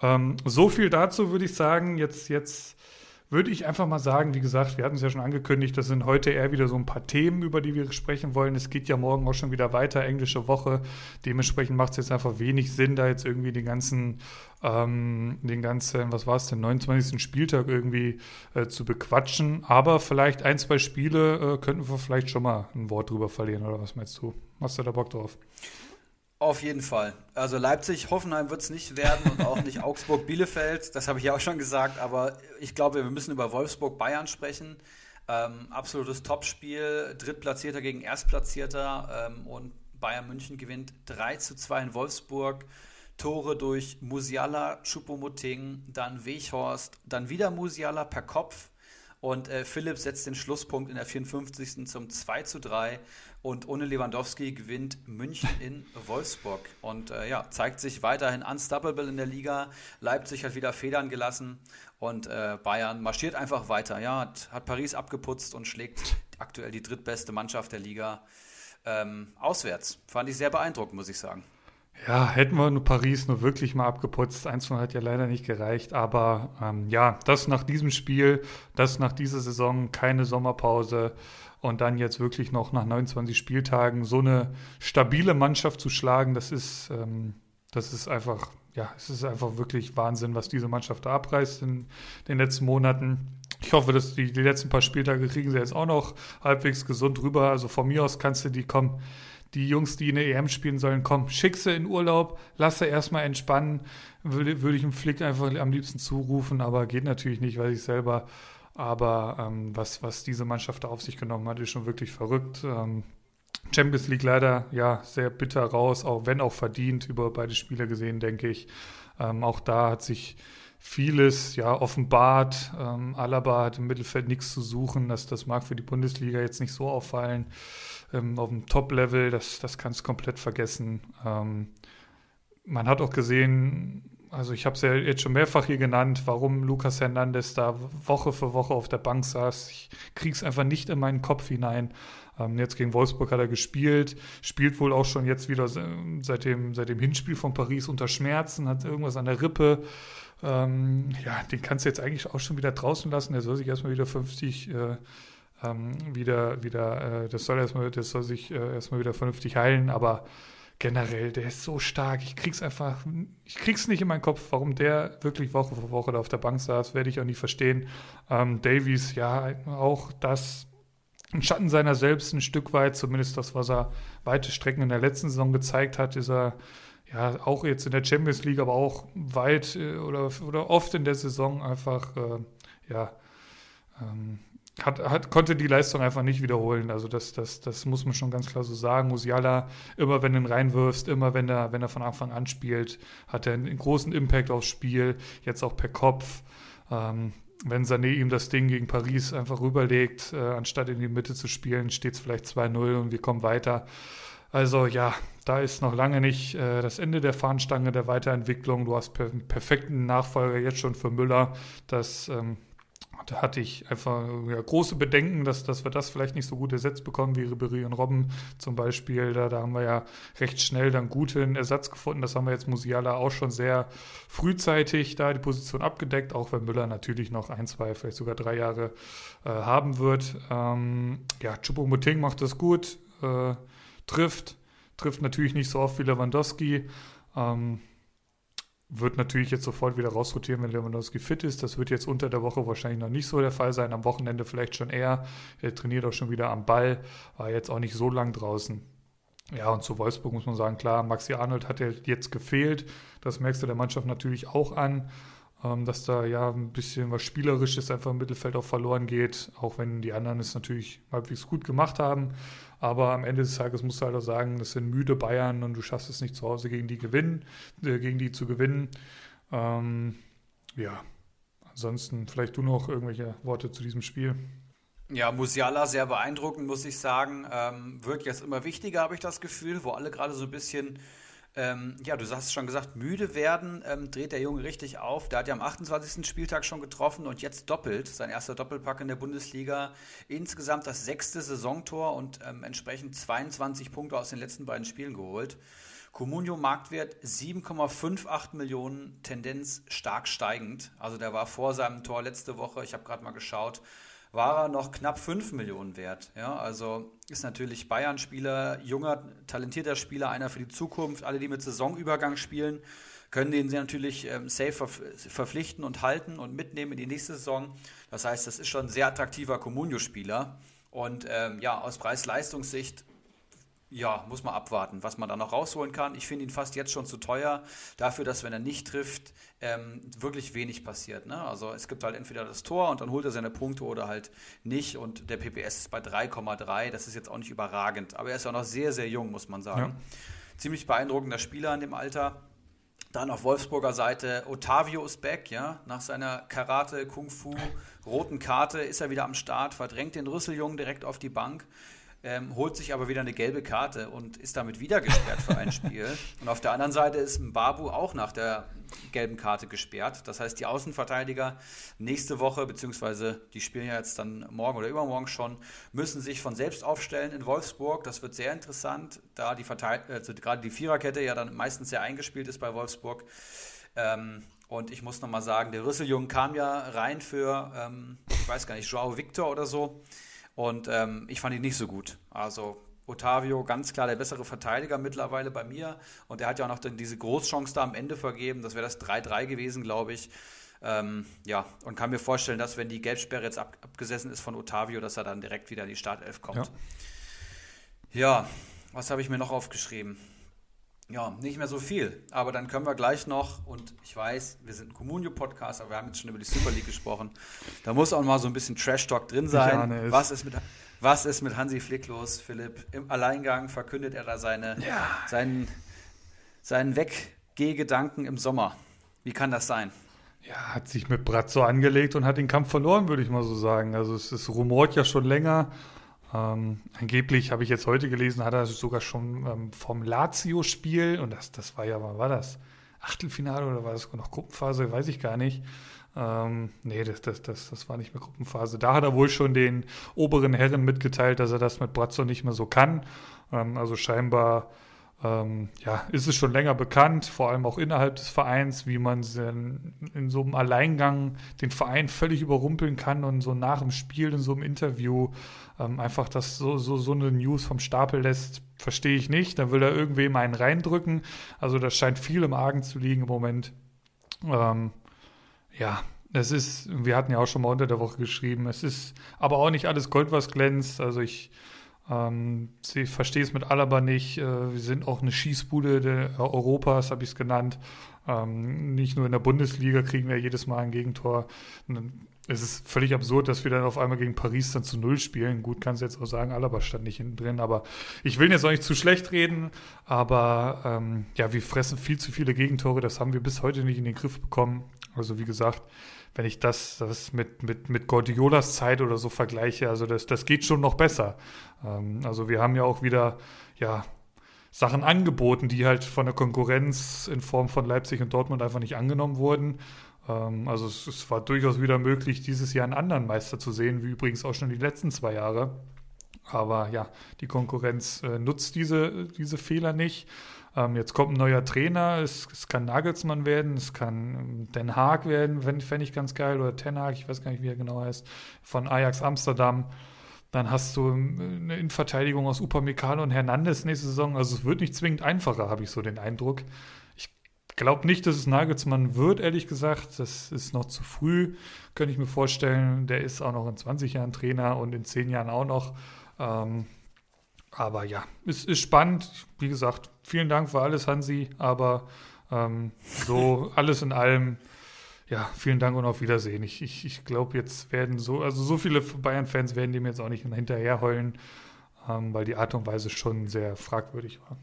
Ähm, so viel dazu würde ich sagen. Jetzt, jetzt würde ich einfach mal sagen, wie gesagt, wir hatten es ja schon angekündigt, das sind heute eher wieder so ein paar Themen, über die wir sprechen wollen. Es geht ja morgen auch schon wieder weiter, englische Woche. Dementsprechend macht es jetzt einfach wenig Sinn, da jetzt irgendwie den ganzen, ähm, den ganzen, was war es denn, 29. Spieltag irgendwie äh, zu bequatschen. Aber vielleicht ein, zwei Spiele äh, könnten wir vielleicht schon mal ein Wort drüber verlieren, oder was meinst du? Hast du da Bock drauf? Auf jeden Fall. Also Leipzig, Hoffenheim wird es nicht werden und auch nicht Augsburg, Bielefeld. Das habe ich ja auch schon gesagt. Aber ich glaube, wir müssen über Wolfsburg, Bayern sprechen. Ähm, absolutes Topspiel. Drittplatzierter gegen Erstplatzierter. Ähm, und Bayern München gewinnt 3 zu 2 in Wolfsburg. Tore durch Musiala, Choupo-Moting, dann Weghorst, dann wieder Musiala per Kopf Und äh, Philipp setzt den Schlusspunkt in der 54. zum 2 zu 3. Und ohne Lewandowski gewinnt München in Wolfsburg. Und äh, ja, zeigt sich weiterhin unstoppable in der Liga. Leipzig hat wieder Federn gelassen. Und äh, Bayern marschiert einfach weiter. Ja, hat, hat, Paris abgeputzt und schlägt aktuell die drittbeste Mannschaft der Liga ähm, auswärts. Fand ich sehr beeindruckend, muss ich sagen. Ja, hätten wir nur Paris nur wirklich mal abgeputzt. Eins von hat ja leider nicht gereicht. Aber ähm, ja, das nach diesem Spiel, das nach dieser Saison, keine Sommerpause und dann jetzt wirklich noch nach 29 Spieltagen so eine stabile Mannschaft zu schlagen, das ist, ähm, das ist einfach, ja, es ist einfach wirklich Wahnsinn, was diese Mannschaft da abreißt in den letzten Monaten. Ich hoffe, dass die, die letzten paar Spieltage kriegen sie jetzt auch noch halbwegs gesund rüber. Also von mir aus kannst du die kommen die Jungs, die in der EM spielen sollen, komm, schick sie in Urlaub, lass sie erstmal entspannen. Würde, würde ich dem Flick einfach am liebsten zurufen, aber geht natürlich nicht, weil ich selber. Aber ähm, was, was diese Mannschaft da auf sich genommen hat, ist schon wirklich verrückt. Ähm, Champions League leider ja sehr bitter raus, auch wenn auch verdient über beide Spiele gesehen, denke ich. Ähm, auch da hat sich vieles ja offenbart. Ähm, Alaba hat im Mittelfeld nichts zu suchen. Das, das mag für die Bundesliga jetzt nicht so auffallen ähm, auf dem Top-Level, das, das kannst du komplett vergessen. Ähm, man hat auch gesehen, also ich habe es ja jetzt schon mehrfach hier genannt, warum Lucas Hernandez da Woche für Woche auf der Bank saß. Ich kriege es einfach nicht in meinen Kopf hinein. Ähm, jetzt gegen Wolfsburg hat er gespielt, spielt wohl auch schon jetzt wieder seit dem, seit dem Hinspiel von Paris unter Schmerzen, hat irgendwas an der Rippe. Ähm, ja, den kannst du jetzt eigentlich auch schon wieder draußen lassen. Der soll sich erstmal wieder 50 äh, ähm, wieder, wieder, äh, das soll erstmal, das soll sich äh, erstmal wieder vernünftig heilen, aber generell, der ist so stark. Ich krieg's einfach, ich krieg's nicht in meinen Kopf, warum der wirklich Woche für Woche da auf der Bank saß, werde ich auch nicht verstehen. Ähm, Davies, ja, auch das ein Schatten seiner selbst ein Stück weit, zumindest das, was er weite Strecken in der letzten Saison gezeigt hat, ist er ja auch jetzt in der Champions League, aber auch weit äh, oder, oder oft in der Saison einfach, äh, ja, ähm, hat, hat, konnte die Leistung einfach nicht wiederholen. Also das, das, das muss man schon ganz klar so sagen. Musiala, immer wenn du ihn reinwirfst, immer wenn er, wenn er von Anfang an spielt, hat er einen großen Impact aufs Spiel, jetzt auch per Kopf. Ähm, wenn Sané ihm das Ding gegen Paris einfach rüberlegt, äh, anstatt in die Mitte zu spielen, steht es vielleicht 2-0 und wir kommen weiter. Also ja, da ist noch lange nicht äh, das Ende der Fahnenstange der Weiterentwicklung. Du hast per perfekten Nachfolger jetzt schon für Müller. Das ähm, da hatte ich einfach ja, große Bedenken, dass, dass wir das vielleicht nicht so gut ersetzt bekommen wie Ribery und Robben zum Beispiel. Da, da haben wir ja recht schnell dann guten Ersatz gefunden. Das haben wir jetzt Musiala auch schon sehr frühzeitig da die Position abgedeckt, auch wenn Müller natürlich noch ein, zwei, vielleicht sogar drei Jahre äh, haben wird. Ähm, ja, Choupo-Moting macht das gut, äh, trifft, trifft natürlich nicht so oft wie Lewandowski. Ähm, wird natürlich jetzt sofort wieder rausrotieren, wenn Lewandowski fit ist. Das wird jetzt unter der Woche wahrscheinlich noch nicht so der Fall sein. Am Wochenende vielleicht schon eher. Er trainiert auch schon wieder am Ball, war jetzt auch nicht so lang draußen. Ja, und zu Wolfsburg muss man sagen, klar, Maxi Arnold hat ja jetzt gefehlt. Das merkst du der Mannschaft natürlich auch an, ähm, dass da ja ein bisschen was Spielerisches einfach im Mittelfeld auch verloren geht, auch wenn die anderen es natürlich halbwegs gut gemacht haben. Aber am Ende des Tages musst du halt auch sagen, das sind müde Bayern und du schaffst es nicht zu Hause gegen die gewinnen, äh, gegen die zu gewinnen. Ähm, ja, ansonsten vielleicht du noch irgendwelche Worte zu diesem Spiel. Ja, Musiala sehr beeindruckend, muss ich sagen. Ähm, wird jetzt immer wichtiger, habe ich das Gefühl, wo alle gerade so ein bisschen ähm, ja, du hast schon gesagt, müde werden, ähm, dreht der Junge richtig auf. Der hat ja am 28. Spieltag schon getroffen und jetzt doppelt, sein erster Doppelpack in der Bundesliga. Insgesamt das sechste Saisontor und ähm, entsprechend 22 Punkte aus den letzten beiden Spielen geholt. Comunio Marktwert 7,58 Millionen, Tendenz stark steigend. Also der war vor seinem Tor letzte Woche, ich habe gerade mal geschaut, war er noch knapp 5 Millionen wert. Ja, also ist natürlich Bayern-Spieler, junger, talentierter Spieler, einer für die Zukunft. Alle, die mit Saisonübergang spielen, können den sie natürlich ähm, safe verpflichten und halten und mitnehmen in die nächste Saison. Das heißt, das ist schon ein sehr attraktiver Comunio-Spieler. Und ähm, ja, aus Preis-Leistungssicht ja, muss man abwarten, was man da noch rausholen kann. Ich finde ihn fast jetzt schon zu teuer dafür, dass wenn er nicht trifft, ähm, wirklich wenig passiert. Ne? Also es gibt halt entweder das Tor und dann holt er seine Punkte oder halt nicht. Und der PPS ist bei 3,3. Das ist jetzt auch nicht überragend. Aber er ist auch noch sehr, sehr jung, muss man sagen. Ja. Ziemlich beeindruckender Spieler in dem Alter. Dann auf Wolfsburger Seite Otavio ist back, ja. Nach seiner Karate, Kung Fu, roten Karte ist er wieder am Start, verdrängt den Rüsseljungen direkt auf die Bank ähm, holt sich aber wieder eine gelbe Karte und ist damit wieder gesperrt für ein Spiel. Und auf der anderen Seite ist Mbabu auch nach der gelben Karte gesperrt. Das heißt, die Außenverteidiger nächste Woche, beziehungsweise die spielen ja jetzt dann morgen oder übermorgen schon, müssen sich von selbst aufstellen in Wolfsburg. Das wird sehr interessant, da die also gerade die Viererkette ja dann meistens sehr eingespielt ist bei Wolfsburg. Ähm, und ich muss nochmal sagen, der Rüsseljungen kam ja rein für, ähm, ich weiß gar nicht, Joao Victor oder so. Und ähm, ich fand ihn nicht so gut. Also Otavio ganz klar der bessere Verteidiger mittlerweile bei mir. Und er hat ja auch noch dann diese Großchance da am Ende vergeben. Das wäre das 3-3 gewesen, glaube ich. Ähm, ja, und kann mir vorstellen, dass wenn die Gelbsperre jetzt ab, abgesessen ist von Otavio, dass er dann direkt wieder in die Startelf kommt. Ja, ja was habe ich mir noch aufgeschrieben? Ja, nicht mehr so viel. Aber dann können wir gleich noch, und ich weiß, wir sind ein Communio-Podcast, aber wir haben jetzt schon über die Super League gesprochen. Da muss auch mal so ein bisschen Trash-Talk drin sein. Was ist, mit, was ist mit Hansi Flick los, Philipp? Im Alleingang verkündet er da seine, ja. seinen, seinen Weggehgedanken im Sommer. Wie kann das sein? Ja, hat sich mit Brazzo angelegt und hat den Kampf verloren, würde ich mal so sagen. Also es, es rumort ja schon länger. Ähm, angeblich habe ich jetzt heute gelesen, hat er sogar schon ähm, vom Lazio-Spiel, und das, das war ja, wann war das? Achtelfinale oder war das noch Gruppenphase? Weiß ich gar nicht. Ähm, nee, das, das, das, das war nicht mehr Gruppenphase. Da hat er wohl schon den oberen Herren mitgeteilt, dass er das mit Brazzo nicht mehr so kann. Ähm, also scheinbar ähm, ja, ist es schon länger bekannt, vor allem auch innerhalb des Vereins, wie man in, in so einem Alleingang den Verein völlig überrumpeln kann und so nach dem Spiel in so einem Interview ähm, einfach das so, so, so eine News vom Stapel lässt, verstehe ich nicht. Dann will er irgendwem einen reindrücken. Also das scheint viel im Argen zu liegen im Moment. Ähm, ja, es ist, wir hatten ja auch schon mal unter der Woche geschrieben, es ist aber auch nicht alles Gold, was glänzt. Also ich ähm, verstehe es mit Alaba nicht. Äh, wir sind auch eine Schießbude der Europas, habe ich es genannt. Ähm, nicht nur in der Bundesliga kriegen wir jedes Mal ein Gegentor. Es ist völlig absurd, dass wir dann auf einmal gegen Paris dann zu Null spielen. Gut, kannst du jetzt auch sagen, Alaba stand nicht hinten drin, aber ich will jetzt auch nicht zu schlecht reden, aber ähm, ja, wir fressen viel zu viele Gegentore, das haben wir bis heute nicht in den Griff bekommen. Also wie gesagt, wenn ich das, das mit, mit, mit Guardiolas Zeit oder so vergleiche, also das, das geht schon noch besser. Ähm, also wir haben ja auch wieder, ja, Sachen angeboten, die halt von der Konkurrenz in Form von Leipzig und Dortmund einfach nicht angenommen wurden. Ähm, also es, es, war durchaus wieder möglich, dieses Jahr einen anderen Meister zu sehen, wie übrigens auch schon die letzten zwei Jahre. Aber ja, die Konkurrenz äh, nutzt diese, diese Fehler nicht. Ähm, jetzt kommt ein neuer Trainer, es, es, kann Nagelsmann werden, es kann ähm, Den Haag werden, fände ich ganz geil, oder Ten Hag, ich weiß gar nicht, wie er genau heißt, von Ajax Amsterdam. Dann hast du ähm, eine Innenverteidigung aus Upamecano und Hernandez nächste Saison. Also es wird nicht zwingend einfacher, habe ich so den Eindruck. Glaube nicht, dass es Nagelsmann wird, ehrlich gesagt. Das ist noch zu früh, könnte ich mir vorstellen. Der ist auch noch in 20 Jahren Trainer und in 10 Jahren auch noch. Ähm, aber ja, es ist spannend. Wie gesagt, vielen Dank für alles, Hansi. Aber ähm, so alles in allem, ja, vielen Dank und auf Wiedersehen. Ich, ich, ich glaube, jetzt werden so, also so viele Bayern-Fans werden dem jetzt auch nicht hinterher heulen, ähm, weil die Art und Weise schon sehr fragwürdig war.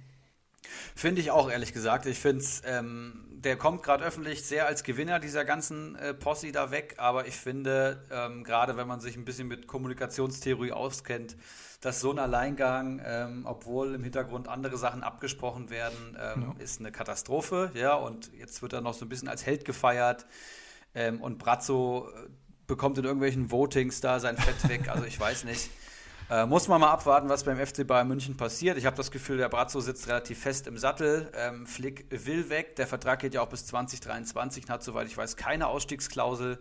Finde ich auch, ehrlich gesagt. Ich finde es, ähm, der kommt gerade öffentlich sehr als Gewinner dieser ganzen äh, Posse da weg, aber ich finde, ähm, gerade wenn man sich ein bisschen mit Kommunikationstheorie auskennt, dass so ein Alleingang, ähm, obwohl im Hintergrund andere Sachen abgesprochen werden, ähm, ja. ist eine Katastrophe. Ja, und jetzt wird er noch so ein bisschen als Held gefeiert. Ähm, und Brazzo äh, bekommt in irgendwelchen Votings da sein Fett weg. Also ich weiß nicht. Äh, muss man mal abwarten, was beim FC Bayern München passiert. Ich habe das Gefühl, der Brazzo sitzt relativ fest im Sattel. Ähm, Flick will weg. Der Vertrag geht ja auch bis 2023 und hat, soweit ich weiß, keine Ausstiegsklausel.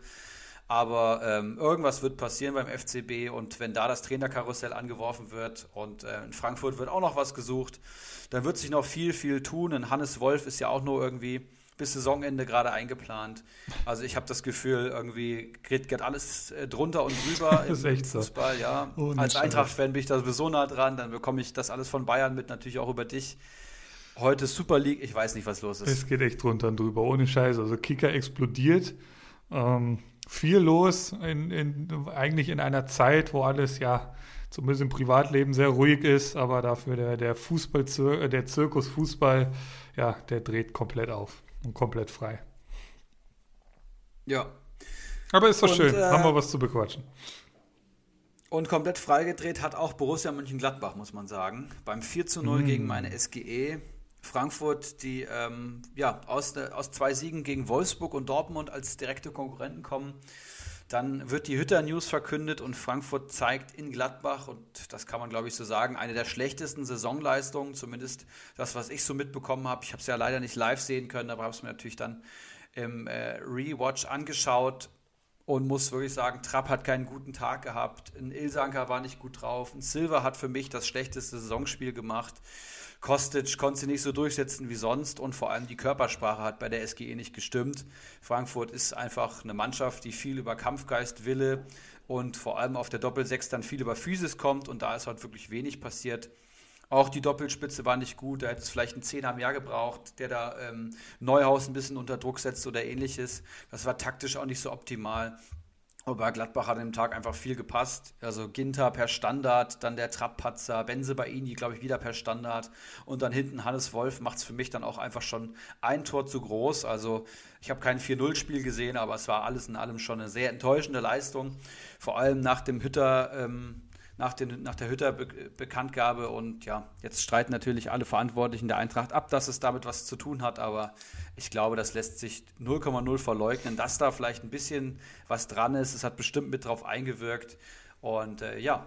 Aber ähm, irgendwas wird passieren beim FCB und wenn da das Trainerkarussell angeworfen wird und äh, in Frankfurt wird auch noch was gesucht, dann wird sich noch viel, viel tun. Und Hannes Wolf ist ja auch nur irgendwie bis Saisonende gerade eingeplant. Also ich habe das Gefühl, irgendwie geht, geht alles äh, drunter und drüber im Fußball. Ja. Oh, Als Eintracht-Fan bin ich da sowieso nah dran, dann bekomme ich das alles von Bayern mit, natürlich auch über dich. Heute Super League, ich weiß nicht, was los ist. Es geht echt drunter und drüber, ohne Scheiß. Also Kicker explodiert. Ähm, viel los, in, in, eigentlich in einer Zeit, wo alles ja zumindest im Privatleben sehr ruhig ist, aber dafür der, der Fußball, der Zirkus Fußball, ja, der dreht komplett auf. Und komplett frei. Ja. Aber ist doch und, schön, äh, haben wir was zu bequatschen. Und komplett freigedreht hat auch Borussia Mönchengladbach, muss man sagen. Beim 4 zu 0 mm. gegen meine SGE. Frankfurt, die ähm, ja, aus, aus zwei Siegen gegen Wolfsburg und Dortmund als direkte Konkurrenten kommen. Dann wird die Hütter-News verkündet und Frankfurt zeigt in Gladbach, und das kann man glaube ich so sagen, eine der schlechtesten Saisonleistungen, zumindest das, was ich so mitbekommen habe. Ich habe es ja leider nicht live sehen können, aber habe es mir natürlich dann im äh, Rewatch angeschaut und muss wirklich sagen, Trapp hat keinen guten Tag gehabt, ein Ilsanker war nicht gut drauf, ein Silver hat für mich das schlechteste Saisonspiel gemacht. Kostic konnte sie nicht so durchsetzen wie sonst und vor allem die Körpersprache hat bei der SGE nicht gestimmt. Frankfurt ist einfach eine Mannschaft, die viel über Kampfgeist, Wille und vor allem auf der Doppelsechs dann viel über Physis kommt und da ist halt wirklich wenig passiert. Auch die Doppelspitze war nicht gut, da hätte es vielleicht einen Zehner mehr gebraucht, der da ähm, Neuhaus ein bisschen unter Druck setzt oder ähnliches. Das war taktisch auch nicht so optimal. Aber Gladbach hat an dem Tag einfach viel gepasst. Also Ginter per Standard, dann der Trapppatzer, Benze bei Ini, glaube ich, wieder per Standard. Und dann hinten Hannes Wolf macht es für mich dann auch einfach schon ein Tor zu groß. Also ich habe kein 4-0-Spiel gesehen, aber es war alles in allem schon eine sehr enttäuschende Leistung. Vor allem nach dem Hütter. Ähm, nach, den, nach der Hütter-Bekanntgabe. Und ja, jetzt streiten natürlich alle Verantwortlichen der Eintracht ab, dass es damit was zu tun hat. Aber ich glaube, das lässt sich 0,0 verleugnen, dass da vielleicht ein bisschen was dran ist. Es hat bestimmt mit drauf eingewirkt. Und äh, ja,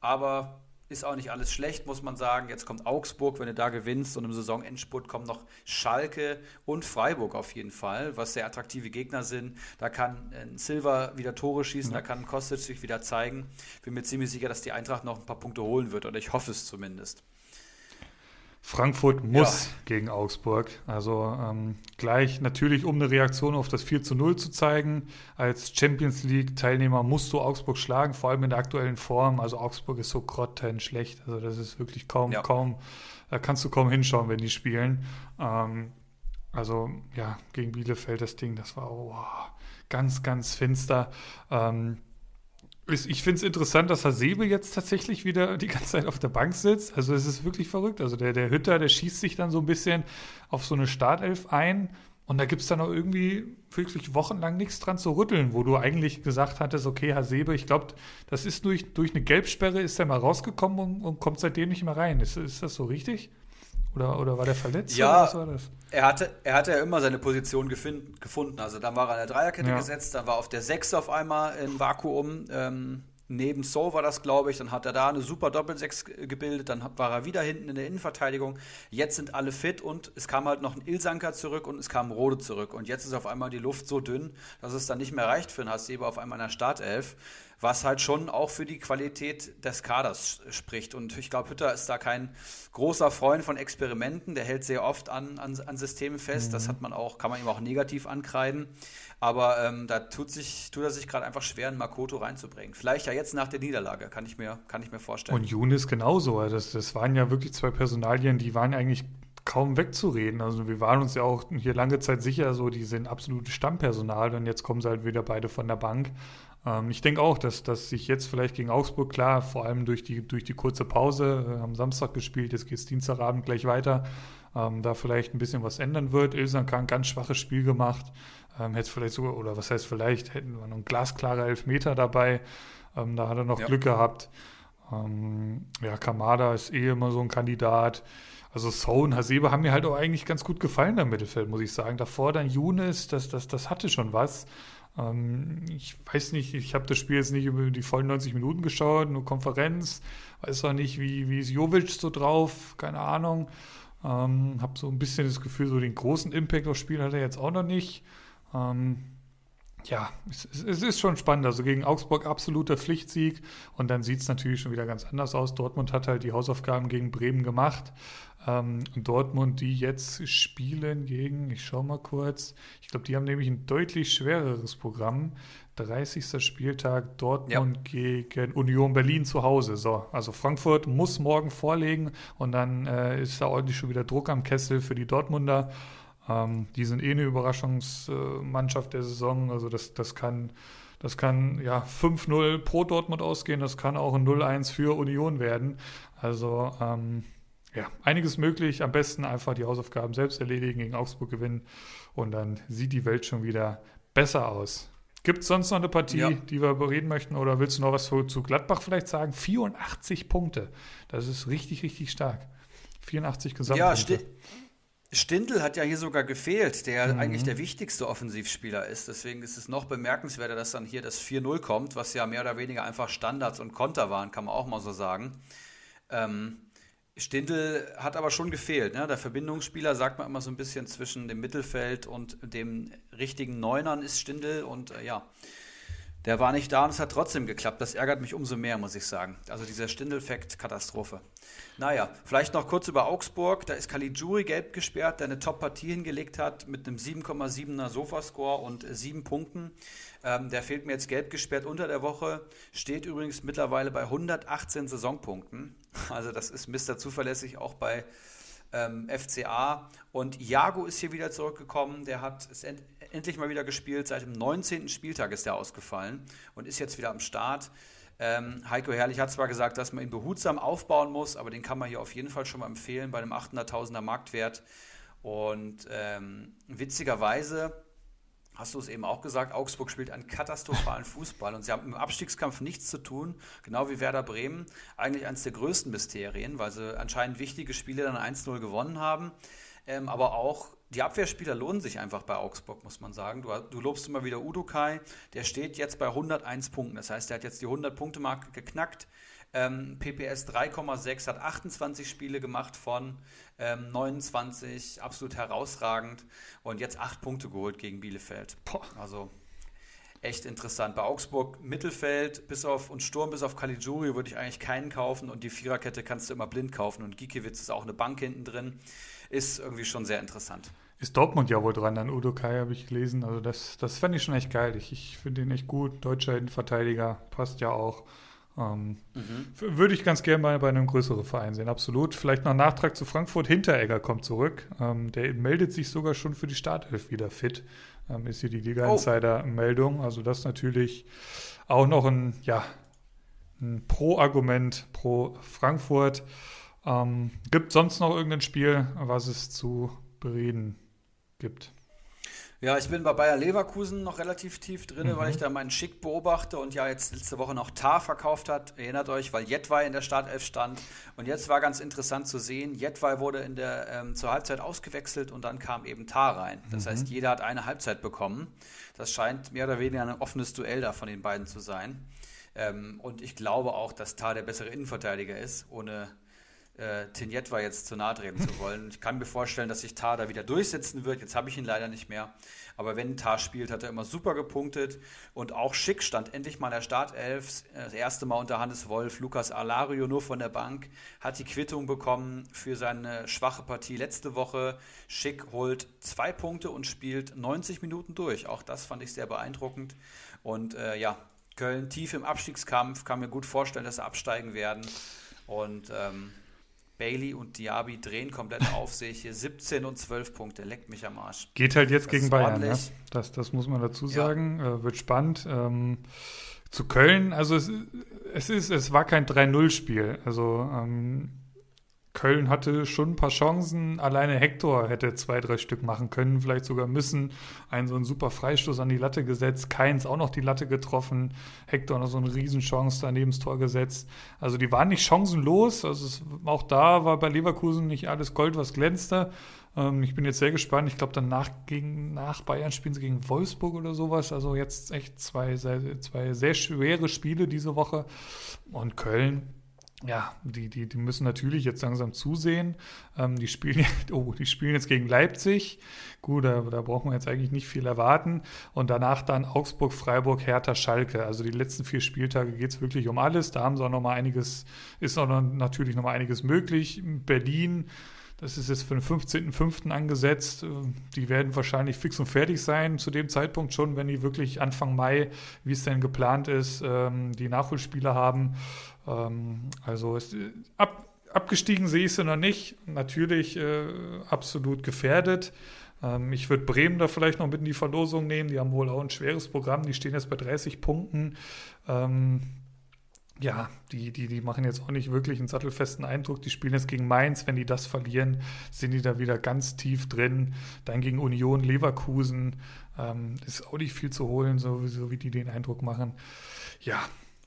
aber ist auch nicht alles schlecht, muss man sagen. Jetzt kommt Augsburg, wenn du da gewinnst und im Saisonendspurt kommen noch Schalke und Freiburg auf jeden Fall, was sehr attraktive Gegner sind. Da kann ein Silva wieder Tore schießen, ja. da kann Kostic sich wieder zeigen. Bin mir ziemlich sicher, dass die Eintracht noch ein paar Punkte holen wird oder ich hoffe es zumindest. Frankfurt muss ja. gegen Augsburg. Also ähm, gleich natürlich, um eine Reaktion auf das 4 zu 0 zu zeigen. Als Champions League-Teilnehmer musst du Augsburg schlagen, vor allem in der aktuellen Form. Also Augsburg ist so grottenschlecht. Also das ist wirklich kaum, ja. kaum, da kannst du kaum hinschauen, wenn die spielen. Ähm, also ja, gegen Bielefeld das Ding, das war oh, ganz, ganz finster. Ähm, ich finde es interessant, dass Hasebe jetzt tatsächlich wieder die ganze Zeit auf der Bank sitzt. Also es ist wirklich verrückt. Also der, der Hütter, der schießt sich dann so ein bisschen auf so eine Startelf ein. Und da gibt es dann auch irgendwie wirklich wochenlang nichts dran zu rütteln, wo du eigentlich gesagt hattest, okay, Hasebe, ich glaube, das ist durch, durch eine Gelbsperre, ist er mal rausgekommen und, und kommt seitdem nicht mehr rein. Ist, ist das so richtig? Oder, oder war der verletzt? Ja, Er, hatte, er hatte ja immer seine Position gefunden. Also dann war er an der Dreierkette ja. gesetzt, dann war auf der Sechs auf einmal in Vakuum. Ähm, neben So war das, glaube ich. Dann hat er da eine super Doppelsechs gebildet. Dann war er wieder hinten in der Innenverteidigung. Jetzt sind alle fit und es kam halt noch ein Ilsanker zurück und es kam Rode zurück. Und jetzt ist auf einmal die Luft so dünn, dass es dann nicht mehr reicht für einen Hasebe auf einmal in der Startelf was halt schon auch für die Qualität des Kaders spricht. Und ich glaube, Hütter ist da kein großer Freund von Experimenten. Der hält sehr oft an, an, an Systemen fest. Mhm. Das hat man auch, kann man ihm auch negativ ankreiden. Aber ähm, da tut, sich, tut er sich gerade einfach schwer, einen Makoto reinzubringen. Vielleicht ja jetzt nach der Niederlage, kann ich mir, kann ich mir vorstellen. Und Younes genauso. Das, das waren ja wirklich zwei Personalien, die waren eigentlich kaum wegzureden. Also wir waren uns ja auch hier lange Zeit sicher, so die sind absolutes Stammpersonal und jetzt kommen sie halt wieder beide von der Bank. Ähm, ich denke auch, dass, dass sich jetzt vielleicht gegen Augsburg, klar, vor allem durch die, durch die kurze Pause, äh, am Samstag gespielt, jetzt geht es Dienstagabend gleich weiter, ähm, da vielleicht ein bisschen was ändern wird. Ilsan kann ein ganz schwaches Spiel gemacht, ähm, hätte vielleicht sogar, oder was heißt vielleicht, hätten wir noch einen glasklare Elfmeter dabei, ähm, da hat er noch ja. Glück gehabt. Ähm, ja, Kamada ist eh immer so ein Kandidat. Also So und Hasebe haben mir halt auch eigentlich ganz gut gefallen im Mittelfeld, muss ich sagen. Davor dann Younes, das, das, das hatte schon was. Ähm, ich weiß nicht, ich habe das Spiel jetzt nicht über die vollen 90 Minuten geschaut, nur Konferenz. Weiß auch nicht, wie, wie ist Jovic so drauf, keine Ahnung. Ähm, habe so ein bisschen das Gefühl, so den großen Impact aufs Spiel hat er jetzt auch noch nicht. Ähm, ja, es, es, ist schon spannend. Also gegen Augsburg absoluter Pflichtsieg und dann sieht es natürlich schon wieder ganz anders aus. Dortmund hat halt die Hausaufgaben gegen Bremen gemacht. Ähm, Dortmund, die jetzt spielen gegen, ich schaue mal kurz, ich glaube, die haben nämlich ein deutlich schwereres Programm. 30. Spieltag Dortmund ja. gegen Union Berlin zu Hause. So, also Frankfurt muss morgen vorlegen und dann äh, ist da ordentlich schon wieder Druck am Kessel für die Dortmunder. Ähm, die sind eh eine Überraschungsmannschaft der Saison. Also das, das kann, das kann ja 5-0 pro Dortmund ausgehen, das kann auch ein 0-1 für Union werden. Also ähm, ja, einiges möglich. Am besten einfach die Hausaufgaben selbst erledigen, gegen Augsburg gewinnen und dann sieht die Welt schon wieder besser aus. Gibt es sonst noch eine Partie, ja. die wir bereden möchten oder willst du noch was zu, zu Gladbach vielleicht sagen? 84 Punkte. Das ist richtig, richtig stark. 84 Gesamtpunkte. Ja, Stindl hat ja hier sogar gefehlt, der mhm. eigentlich der wichtigste Offensivspieler ist. Deswegen ist es noch bemerkenswerter, dass dann hier das 4-0 kommt, was ja mehr oder weniger einfach Standards und Konter waren, kann man auch mal so sagen. Ähm, Stindl hat aber schon gefehlt. Ne? Der Verbindungsspieler, sagt man immer so ein bisschen, zwischen dem Mittelfeld und dem richtigen Neunern ist Stindl. Und äh, ja, der war nicht da und es hat trotzdem geklappt. Das ärgert mich umso mehr, muss ich sagen. Also dieser Stindel-Fakt, Katastrophe. Naja, vielleicht noch kurz über Augsburg. Da ist Caligiuri gelb gesperrt, der eine Top-Partie hingelegt hat mit einem 7,7er Sofascore und sieben Punkten. Ähm, der fehlt mir jetzt gelb gesperrt unter der Woche. Steht übrigens mittlerweile bei 118 Saisonpunkten. Also das ist Mr. Zuverlässig auch bei ähm, FCA. Und Iago ist hier wieder zurückgekommen. Der hat es end endlich mal wieder gespielt. Seit dem 19. Spieltag ist er ausgefallen und ist jetzt wieder am Start. Ähm, Heiko Herrlich hat zwar gesagt, dass man ihn behutsam aufbauen muss, aber den kann man hier auf jeden Fall schon mal empfehlen bei einem 800.000er Marktwert. Und ähm, witzigerweise hast du es eben auch gesagt, Augsburg spielt einen katastrophalen Fußball und sie haben im Abstiegskampf nichts zu tun, genau wie Werder Bremen, eigentlich eines der größten Mysterien, weil sie anscheinend wichtige Spiele dann 1-0 gewonnen haben, ähm, aber auch die Abwehrspieler lohnen sich einfach bei Augsburg, muss man sagen. Du, du lobst immer wieder Udukai, der steht jetzt bei 101 Punkten, das heißt, der hat jetzt die 100-Punkte-Marke geknackt, ähm, PPS 3,6, hat 28 Spiele gemacht von ähm, 29, absolut herausragend. Und jetzt 8 Punkte geholt gegen Bielefeld. Boah. Also echt interessant. Bei Augsburg Mittelfeld bis auf und Sturm bis auf Caligiuri würde ich eigentlich keinen kaufen und die Viererkette kannst du immer blind kaufen und Gikiewicz ist auch eine Bank hinten drin. Ist irgendwie schon sehr interessant. Ist Dortmund ja wohl dran an Udo Kai, habe ich gelesen. Also das, das fand ich schon echt geil. Ich, ich finde ihn echt gut. Deutscher Innenverteidiger, passt ja auch. Ähm, mhm. Würde ich ganz gerne mal bei einem größeren Verein sehen, absolut. Vielleicht noch ein Nachtrag zu Frankfurt. Hinteregger kommt zurück. Ähm, der meldet sich sogar schon für die Startelf wieder fit. Ähm, ist hier die Liga-Insider-Meldung. Oh. Also das natürlich auch noch ein, ja, ein Pro-Argument pro Frankfurt. Ähm, gibt sonst noch irgendein Spiel, was es zu bereden gibt? Ja, ich bin bei Bayer Leverkusen noch relativ tief drin, mhm. weil ich da meinen Schick beobachte und ja jetzt letzte Woche noch Tar verkauft hat. Erinnert euch, weil Jetwei in der Startelf stand. Und jetzt war ganz interessant zu sehen, Jetwei wurde in der, ähm, zur Halbzeit ausgewechselt und dann kam eben Tar rein. Das mhm. heißt, jeder hat eine Halbzeit bekommen. Das scheint mehr oder weniger ein offenes Duell da von den beiden zu sein. Ähm, und ich glaube auch, dass Tar der bessere Innenverteidiger ist, ohne äh, Tinjet war jetzt zu nahe treten zu wollen. Ich kann mir vorstellen, dass sich Tar da wieder durchsetzen wird. Jetzt habe ich ihn leider nicht mehr. Aber wenn Tar spielt, hat er immer super gepunktet. Und auch Schick stand endlich mal in der Startelf. Das erste Mal unter Hannes Wolf. Lukas Alario nur von der Bank. Hat die Quittung bekommen für seine schwache Partie letzte Woche. Schick holt zwei Punkte und spielt 90 Minuten durch. Auch das fand ich sehr beeindruckend. Und äh, ja, Köln tief im Abstiegskampf. Kann mir gut vorstellen, dass sie absteigen werden. Und ähm, Bailey und Diaby drehen komplett auf, sehe ich hier 17 und 12 Punkte, leckt mich am Arsch. Geht halt jetzt das gegen Bayern, ne? das, das muss man dazu sagen, ja. äh, wird spannend. Ähm, zu Köln, also es, es, ist, es war kein 3-0-Spiel, also ähm, Köln hatte schon ein paar Chancen. Alleine Hector hätte zwei, drei Stück machen können, vielleicht sogar müssen. Einen so einen super Freistoß an die Latte gesetzt. Keins auch noch die Latte getroffen. Hector noch so eine Riesenchance daneben Tor gesetzt. Also die waren nicht chancenlos. Also es, auch da war bei Leverkusen nicht alles Gold, was glänzte. Ähm, ich bin jetzt sehr gespannt. Ich glaube, danach gegen, nach Bayern spielen sie gegen Wolfsburg oder sowas. Also jetzt echt zwei, zwei sehr schwere Spiele diese Woche. Und Köln ja, die, die, die müssen natürlich jetzt langsam zusehen. Ähm, die, spielen, oh, die spielen jetzt gegen Leipzig. Gut, da, da brauchen wir jetzt eigentlich nicht viel erwarten. Und danach dann Augsburg, Freiburg, Hertha, Schalke. Also die letzten vier Spieltage geht es wirklich um alles. Da haben sie auch noch mal einiges, ist auch noch, natürlich noch mal einiges möglich. Berlin, das ist jetzt für den 15.05. angesetzt. Die werden wahrscheinlich fix und fertig sein zu dem Zeitpunkt schon, wenn die wirklich Anfang Mai, wie es denn geplant ist, ähm, die Nachholspiele haben. Ähm, also es, ab, abgestiegen sehe ich sie noch nicht. Natürlich äh, absolut gefährdet. Ähm, ich würde Bremen da vielleicht noch mit in die Verlosung nehmen. Die haben wohl auch ein schweres Programm. Die stehen jetzt bei 30 Punkten. Ähm, ja, die, die, die machen jetzt auch nicht wirklich einen sattelfesten Eindruck. Die spielen jetzt gegen Mainz. Wenn die das verlieren, sind die da wieder ganz tief drin. Dann gegen Union Leverkusen ähm, ist auch nicht viel zu holen, so, so wie die den Eindruck machen. Ja,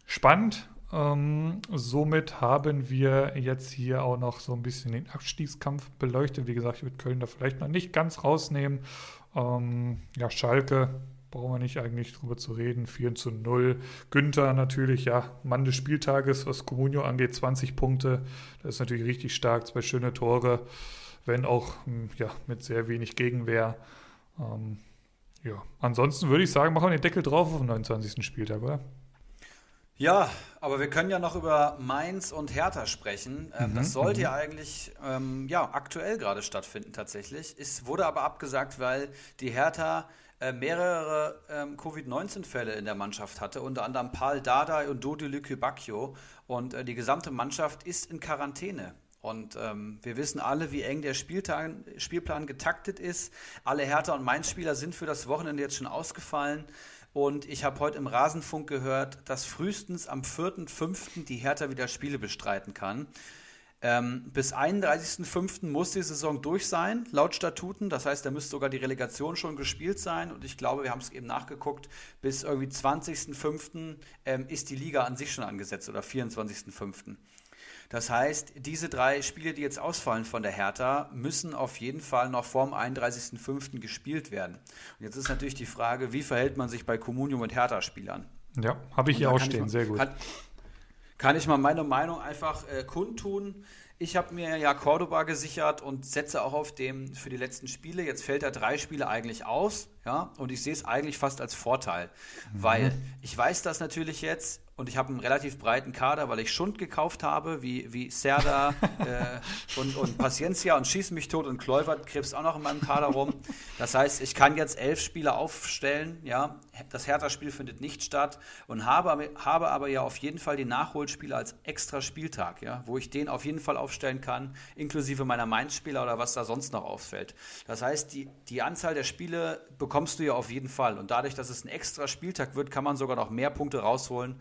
spannend. Ähm, somit haben wir jetzt hier auch noch so ein bisschen den Abstiegskampf beleuchtet. Wie gesagt, ich würde Köln da vielleicht noch nicht ganz rausnehmen. Ähm, ja, Schalke brauchen wir nicht eigentlich drüber zu reden. 4 zu 0. Günther natürlich, ja, Mann des Spieltages, was Comunio angeht, 20 Punkte. Das ist natürlich richtig stark, zwei schöne Tore, wenn auch hm, ja, mit sehr wenig Gegenwehr. Ähm, ja, ansonsten würde ich sagen, machen wir den Deckel drauf auf den 29. Spieltag, oder? Ja, aber wir können ja noch über Mainz und Hertha sprechen. Ähm, mhm, das sollte ja mhm. eigentlich ähm, ja, aktuell gerade stattfinden tatsächlich. Es wurde aber abgesagt, weil die Hertha äh, mehrere ähm, Covid-19-Fälle in der Mannschaft hatte, unter anderem Paul Dardai und Dodi Lükübakio. Und äh, die gesamte Mannschaft ist in Quarantäne. Und ähm, wir wissen alle, wie eng der Spieltag, Spielplan getaktet ist. Alle Hertha- und Mainz-Spieler sind für das Wochenende jetzt schon ausgefallen. Und ich habe heute im Rasenfunk gehört, dass frühestens am 4.5. die Hertha wieder Spiele bestreiten kann. Ähm, bis 31.05. muss die Saison durch sein, laut Statuten. Das heißt, da müsste sogar die Relegation schon gespielt sein. Und ich glaube, wir haben es eben nachgeguckt, bis irgendwie 20.05. Ähm, ist die Liga an sich schon angesetzt oder 24.05. Das heißt, diese drei Spiele, die jetzt ausfallen von der Hertha, müssen auf jeden Fall noch vorm 31.05. gespielt werden. Und jetzt ist natürlich die Frage, wie verhält man sich bei Comunio mit Hertha-Spielern? Ja, habe ich hier auch stehen, mal, sehr gut. Kann, kann, ich mal meine Meinung einfach äh, kundtun? Ich habe mir ja Cordoba gesichert und setze auch auf dem für die letzten Spiele. Jetzt fällt er drei Spiele eigentlich aus, ja, und ich sehe es eigentlich fast als Vorteil, mhm. weil ich weiß das natürlich jetzt und ich habe einen relativ breiten Kader, weil ich Schund gekauft habe, wie, wie Serda äh, und, und Paciencia und Schieß mich tot und Kluivert krebst auch noch in meinem Kader rum. Das heißt, ich kann jetzt elf Spieler aufstellen, ja, das Hertha-Spiel findet nicht statt und habe, habe aber ja auf jeden Fall die Nachholspiele als extra Spieltag, ja, wo ich den auf jeden Fall aufstellen kann, inklusive meiner Mainz-Spieler oder was da sonst noch ausfällt. Das heißt, die, die Anzahl der Spiele bekommst du ja auf jeden Fall und dadurch, dass es ein extra Spieltag wird, kann man sogar noch mehr Punkte rausholen,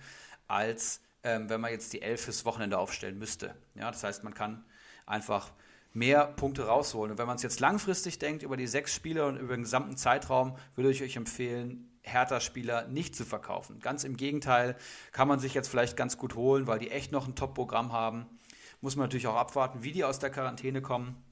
als ähm, wenn man jetzt die elf fürs Wochenende aufstellen müsste. Ja, das heißt, man kann einfach mehr Punkte rausholen. Und wenn man es jetzt langfristig denkt, über die sechs Spiele und über den gesamten Zeitraum, würde ich euch empfehlen, Hertha-Spieler nicht zu verkaufen. Ganz im Gegenteil, kann man sich jetzt vielleicht ganz gut holen, weil die echt noch ein Top-Programm haben. Muss man natürlich auch abwarten, wie die aus der Quarantäne kommen.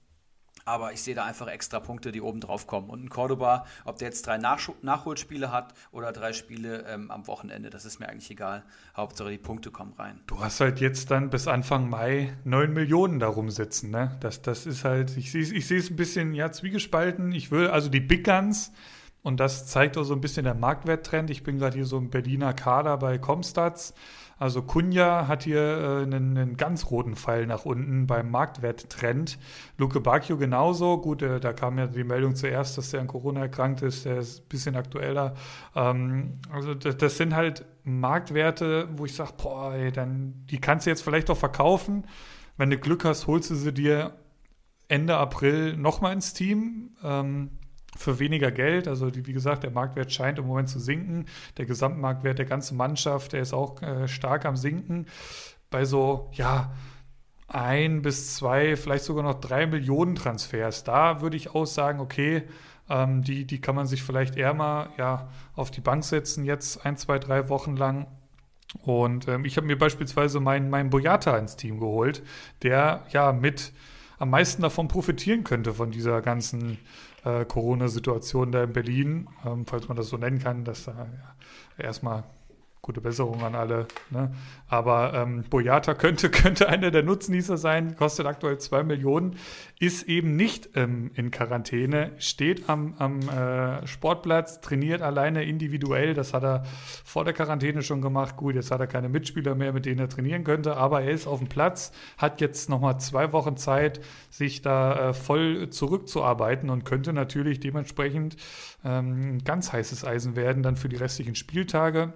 Aber ich sehe da einfach extra Punkte, die oben drauf kommen. Und ein Cordoba, ob der jetzt drei Nachsch Nachholspiele hat oder drei Spiele ähm, am Wochenende, das ist mir eigentlich egal. Hauptsache die Punkte kommen rein. Du hast halt jetzt dann bis Anfang Mai neun Millionen darum sitzen. Ne? Das, das ist halt, ich sehe ich es ein bisschen ja, zwiegespalten. Ich will also die Big Guns. Und das zeigt auch so ein bisschen der Marktwerttrend. Ich bin gerade hier so im Berliner Kader bei Comstats. Also Kunja hat hier äh, einen, einen, ganz roten Pfeil nach unten beim Marktwerttrend. Luke Bacchio genauso. Gut, äh, da kam ja die Meldung zuerst, dass der an Corona erkrankt ist. Der ist ein bisschen aktueller. Ähm, also das, das, sind halt Marktwerte, wo ich sage, boah, ey, dann, die kannst du jetzt vielleicht auch verkaufen. Wenn du Glück hast, holst du sie dir Ende April nochmal ins Team. Ähm, für weniger Geld. Also die, wie gesagt, der Marktwert scheint im Moment zu sinken. Der Gesamtmarktwert der ganzen Mannschaft, der ist auch äh, stark am Sinken. Bei so, ja, ein bis zwei, vielleicht sogar noch drei Millionen Transfers. Da würde ich auch sagen, okay, ähm, die, die kann man sich vielleicht eher mal ja, auf die Bank setzen, jetzt ein, zwei, drei Wochen lang. Und ähm, ich habe mir beispielsweise meinen mein Boyata ins Team geholt, der ja mit am meisten davon profitieren könnte, von dieser ganzen Corona-Situation da in Berlin, ähm, falls man das so nennen kann, dass da ja, erstmal gute Besserung an alle. Ne? Aber ähm, Boyata könnte, könnte einer der Nutznießer sein, kostet aktuell zwei Millionen, ist eben nicht ähm, in Quarantäne, steht am, am äh, Sportplatz, trainiert alleine individuell. Das hat er vor der Quarantäne schon gemacht. Gut, jetzt hat er keine Mitspieler mehr, mit denen er trainieren könnte, aber er ist auf dem Platz, hat jetzt nochmal zwei Wochen Zeit, sich da äh, voll zurückzuarbeiten und könnte natürlich dementsprechend ähm, ganz heißes Eisen werden dann für die restlichen Spieltage.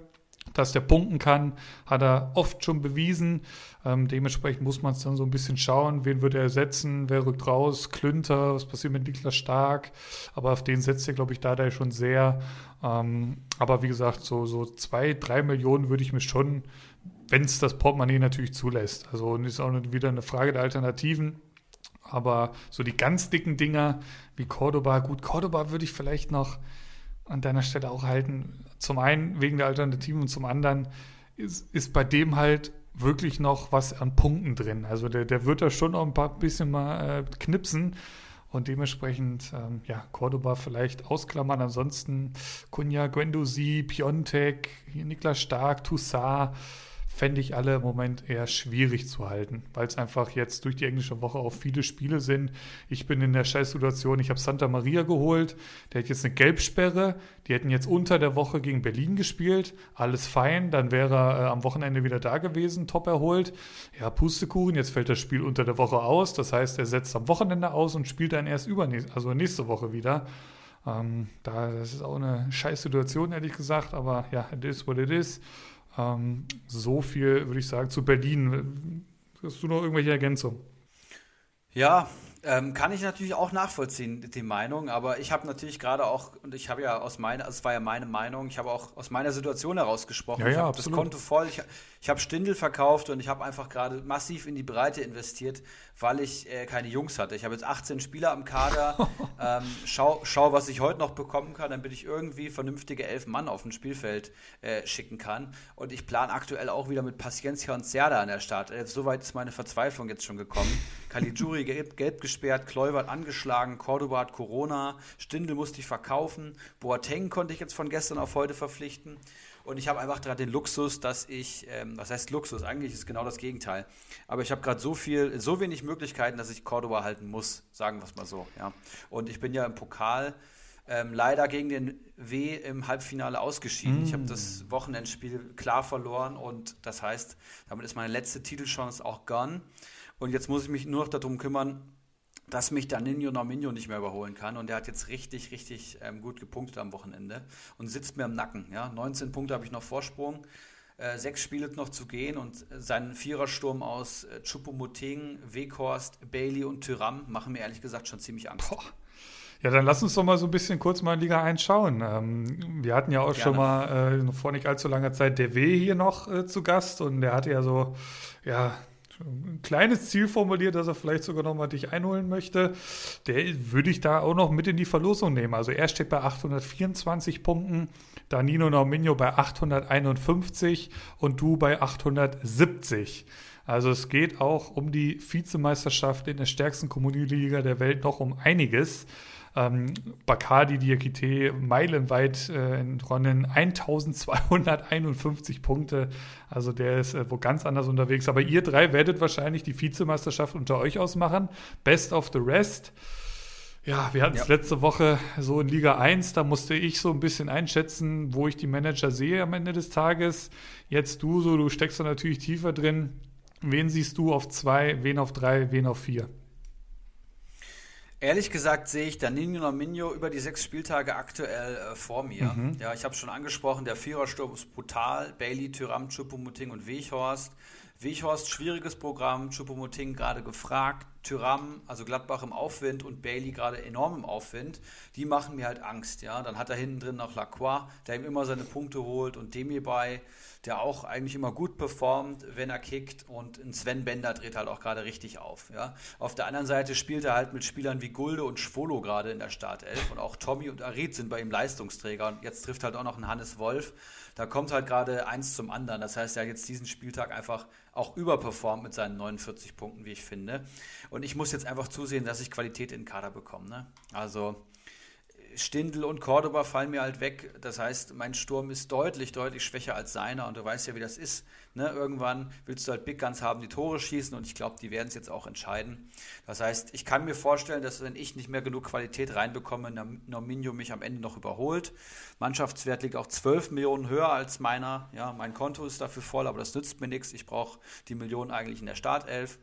Dass der punkten kann, hat er oft schon bewiesen. Ähm, dementsprechend muss man es dann so ein bisschen schauen, wen wird er ersetzen, wer rückt raus, Klünter, was passiert mit Niklas Stark. Aber auf den setzt er, glaube ich, da schon sehr. Ähm, aber wie gesagt, so, so zwei, drei Millionen würde ich mir schon, wenn es das Portemonnaie natürlich zulässt. Also ist auch wieder eine Frage der Alternativen. Aber so die ganz dicken Dinger wie Cordoba, gut, Cordoba würde ich vielleicht noch an deiner Stelle auch halten. Zum einen wegen der Alternativen und zum anderen ist, ist bei dem halt wirklich noch was an Punkten drin. Also der, der wird da schon noch ein paar bisschen mal äh, knipsen. Und dementsprechend, ähm, ja, Cordoba vielleicht ausklammern. Ansonsten Kunja, Guendouzi, Piontek, Niklas Stark, Toussaint, fände ich alle im Moment eher schwierig zu halten, weil es einfach jetzt durch die englische Woche auch viele Spiele sind. Ich bin in der Scheißsituation, ich habe Santa Maria geholt, der hat jetzt eine Gelbsperre, die hätten jetzt unter der Woche gegen Berlin gespielt, alles fein, dann wäre er äh, am Wochenende wieder da gewesen, top erholt. Ja, Pustekuchen, jetzt fällt das Spiel unter der Woche aus, das heißt, er setzt am Wochenende aus und spielt dann erst übernächste, also nächste Woche wieder. Ähm, da, das ist auch eine Scheißsituation, ehrlich gesagt, aber ja, it is what it is. Ähm, so viel würde ich sagen zu Berlin. Hast du noch irgendwelche Ergänzungen? Ja, ähm, kann ich natürlich auch nachvollziehen, die Meinung, aber ich habe natürlich gerade auch, und ich habe ja aus meiner, es war ja meine Meinung, ich habe auch aus meiner Situation heraus gesprochen. Ja, ja, ich habe das Konto voll, ich, ich habe Stindel verkauft und ich habe einfach gerade massiv in die Breite investiert, weil ich äh, keine Jungs hatte. Ich habe jetzt 18 Spieler am Kader. ähm, schau, schau, was ich heute noch bekommen kann, damit ich irgendwie vernünftige elf Mann auf dem Spielfeld äh, schicken kann. Und ich plane aktuell auch wieder mit Paciencia und Serda an der Start. Äh, Soweit ist meine Verzweiflung jetzt schon gekommen. Caligiuri gelb, gelb gesperrt, Kluivert angeschlagen, Cordoba hat Corona, Stindel musste ich verkaufen, Boateng konnte ich jetzt von gestern auf heute verpflichten. Und ich habe einfach gerade den Luxus, dass ich, ähm, was heißt Luxus? Eigentlich ist genau das Gegenteil. Aber ich habe gerade so viel, so wenig Möglichkeiten, dass ich Cordoba halten muss, sagen wir es mal so. Ja. Und ich bin ja im Pokal ähm, leider gegen den W im Halbfinale ausgeschieden. Mm. Ich habe das Wochenendspiel klar verloren und das heißt, damit ist meine letzte Titelchance auch gone. Und jetzt muss ich mich nur noch darum kümmern, dass mich Danilo Norminho nicht mehr überholen kann. Und der hat jetzt richtig, richtig ähm, gut gepunktet am Wochenende und sitzt mir im Nacken. Ja? 19 Punkte habe ich noch Vorsprung. Äh, sechs Spiele noch zu gehen und seinen Vierersturm aus äh, Chupomoting, Weghorst, Bailey und Tyram machen mir ehrlich gesagt schon ziemlich Angst. Boah. Ja, dann lass uns doch mal so ein bisschen kurz mal in Liga 1 schauen. Ähm, wir hatten ja auch Gerne. schon mal äh, vor nicht allzu langer Zeit der W hier noch äh, zu Gast und der hatte ja so, ja, ein kleines Ziel formuliert, dass er vielleicht sogar nochmal dich einholen möchte. Der würde ich da auch noch mit in die Verlosung nehmen. Also er steht bei 824 Punkten, Danilo Norminho bei 851 und du bei 870. Also es geht auch um die Vizemeisterschaft in der stärksten Kommunalliga der Welt noch um einiges. Ähm, Bacardi Diakite meilenweit äh, entronnen, 1251 Punkte. Also der ist äh, wo ganz anders unterwegs. Aber ihr drei werdet wahrscheinlich die Vizemeisterschaft unter euch ausmachen. Best of the rest. Ja, wir hatten es ja. letzte Woche so in Liga 1, da musste ich so ein bisschen einschätzen, wo ich die Manager sehe am Ende des Tages. Jetzt du so, du steckst da natürlich tiefer drin. Wen siehst du auf zwei, wen auf drei, wen auf vier? Ehrlich gesagt sehe ich Danilo Nominho über die sechs Spieltage aktuell äh, vor mir. Mhm. Ja, ich habe schon angesprochen, der Vierersturm ist brutal. Bailey, Tyram, Chupomuting und Weghorst. Weghorst, schwieriges Programm, Chupomuting gerade gefragt. Tyram, also Gladbach im Aufwind und Bailey gerade enorm im Aufwind, die machen mir halt Angst. Ja? Dann hat er hinten drin noch Lacroix, der ihm immer seine Punkte holt und Demi bei, der auch eigentlich immer gut performt, wenn er kickt und ein Sven Bender dreht halt auch gerade richtig auf. Ja? Auf der anderen Seite spielt er halt mit Spielern wie Gulde und Schwolo gerade in der Startelf und auch Tommy und Arid sind bei ihm Leistungsträger und jetzt trifft halt auch noch ein Hannes Wolf. Da kommt halt gerade eins zum anderen. Das heißt, er hat jetzt diesen Spieltag einfach auch überperformt mit seinen 49 Punkten, wie ich finde. Und ich muss jetzt einfach zusehen, dass ich Qualität in den Kader bekomme. Ne? Also Stindl und Cordoba fallen mir halt weg. Das heißt, mein Sturm ist deutlich, deutlich schwächer als seiner. Und du weißt ja, wie das ist. Ne? Irgendwann willst du halt Big Guns haben, die Tore schießen. Und ich glaube, die werden es jetzt auch entscheiden. Das heißt, ich kann mir vorstellen, dass wenn ich nicht mehr genug Qualität reinbekomme, Nominio mich am Ende noch überholt. Mannschaftswert liegt auch 12 Millionen höher als meiner. Ja, mein Konto ist dafür voll, aber das nützt mir nichts. Ich brauche die Millionen eigentlich in der Startelf.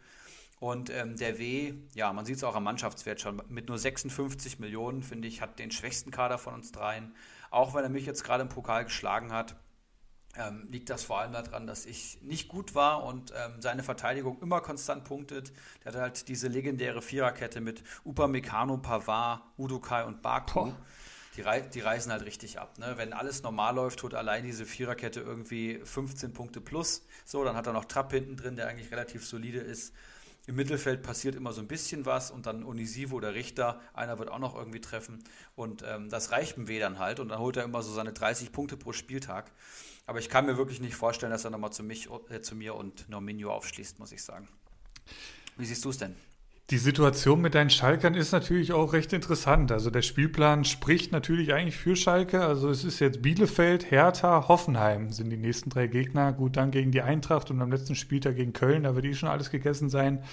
Und ähm, der W, ja, man sieht es auch am Mannschaftswert schon, mit nur 56 Millionen, finde ich, hat den schwächsten Kader von uns dreien. Auch wenn er mich jetzt gerade im Pokal geschlagen hat. Ähm, liegt das vor allem daran, dass ich nicht gut war und ähm, seine Verteidigung immer konstant punktet. Der hat halt diese legendäre Viererkette mit Upamecano, Pavard, Udokai und Baku. Die, rei die, reißen halt richtig ab. Ne? Wenn alles normal läuft, tut allein diese Viererkette irgendwie 15 Punkte plus. So, dann hat er noch Trapp hinten drin, der eigentlich relativ solide ist. Im Mittelfeld passiert immer so ein bisschen was und dann Unisivo oder Richter, einer wird auch noch irgendwie treffen. Und ähm, das reicht dem W dann halt und dann holt er immer so seine 30 Punkte pro Spieltag. Aber ich kann mir wirklich nicht vorstellen, dass er nochmal zu, äh, zu mir und Norminho aufschließt, muss ich sagen. Wie siehst du es denn? Die Situation mit deinen Schalkern ist natürlich auch recht interessant. Also der Spielplan spricht natürlich eigentlich für Schalke. Also es ist jetzt Bielefeld, Hertha, Hoffenheim sind die nächsten drei Gegner. Gut, dann gegen die Eintracht und am letzten Spieltag gegen Köln. Da wird eh schon alles gegessen sein.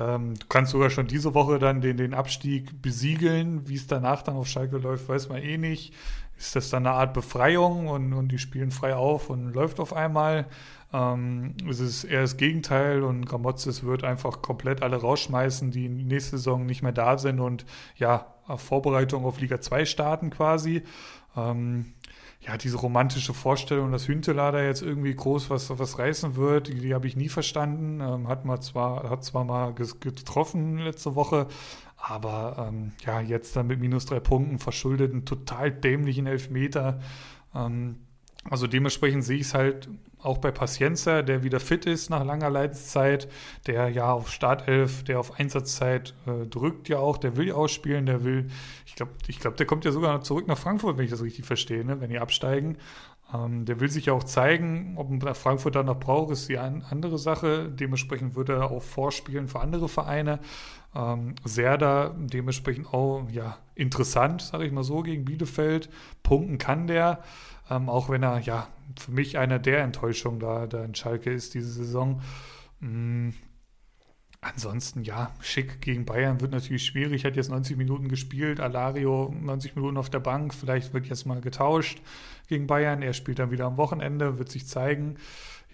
Ähm, du kannst sogar schon diese Woche dann den, den Abstieg besiegeln. Wie es danach dann auf Schalke läuft, weiß man eh nicht ist das dann eine Art Befreiung und, und die spielen frei auf und läuft auf einmal. Ähm, es ist eher das Gegenteil und Gramotzes wird einfach komplett alle rausschmeißen, die nächste Saison nicht mehr da sind und ja, Vorbereitung auf Liga 2 starten quasi. Ähm, ja, diese romantische Vorstellung, dass Hüntelader jetzt irgendwie groß was, was reißen wird, die, die habe ich nie verstanden. Ähm, hat, mal zwar, hat zwar mal getroffen letzte Woche, aber ähm, ja, jetzt dann mit minus drei Punkten verschuldet, einen total dämlichen Elfmeter. Ähm, also dementsprechend sehe ich es halt auch bei Pacienza, der wieder fit ist nach langer Leidenszeit, der ja auf Startelf, der auf Einsatzzeit äh, drückt ja auch, der will ausspielen, der will, ich glaube, ich glaube, der kommt ja sogar zurück nach Frankfurt, wenn ich das richtig verstehe, ne, wenn die absteigen. Ähm, der will sich ja auch zeigen, ob ein Frankfurt da noch braucht, ist die an, andere Sache. Dementsprechend wird er auch vorspielen für andere Vereine. Ähm, Serda dementsprechend auch ja, interessant, sage ich mal so, gegen Bielefeld. Punkten kann der, ähm, auch wenn er ja für mich einer der Enttäuschungen da, da in Schalke ist diese Saison. Ansonsten, ja, schick gegen Bayern wird natürlich schwierig. Hat jetzt 90 Minuten gespielt, Alario 90 Minuten auf der Bank. Vielleicht wird jetzt mal getauscht gegen Bayern. Er spielt dann wieder am Wochenende, wird sich zeigen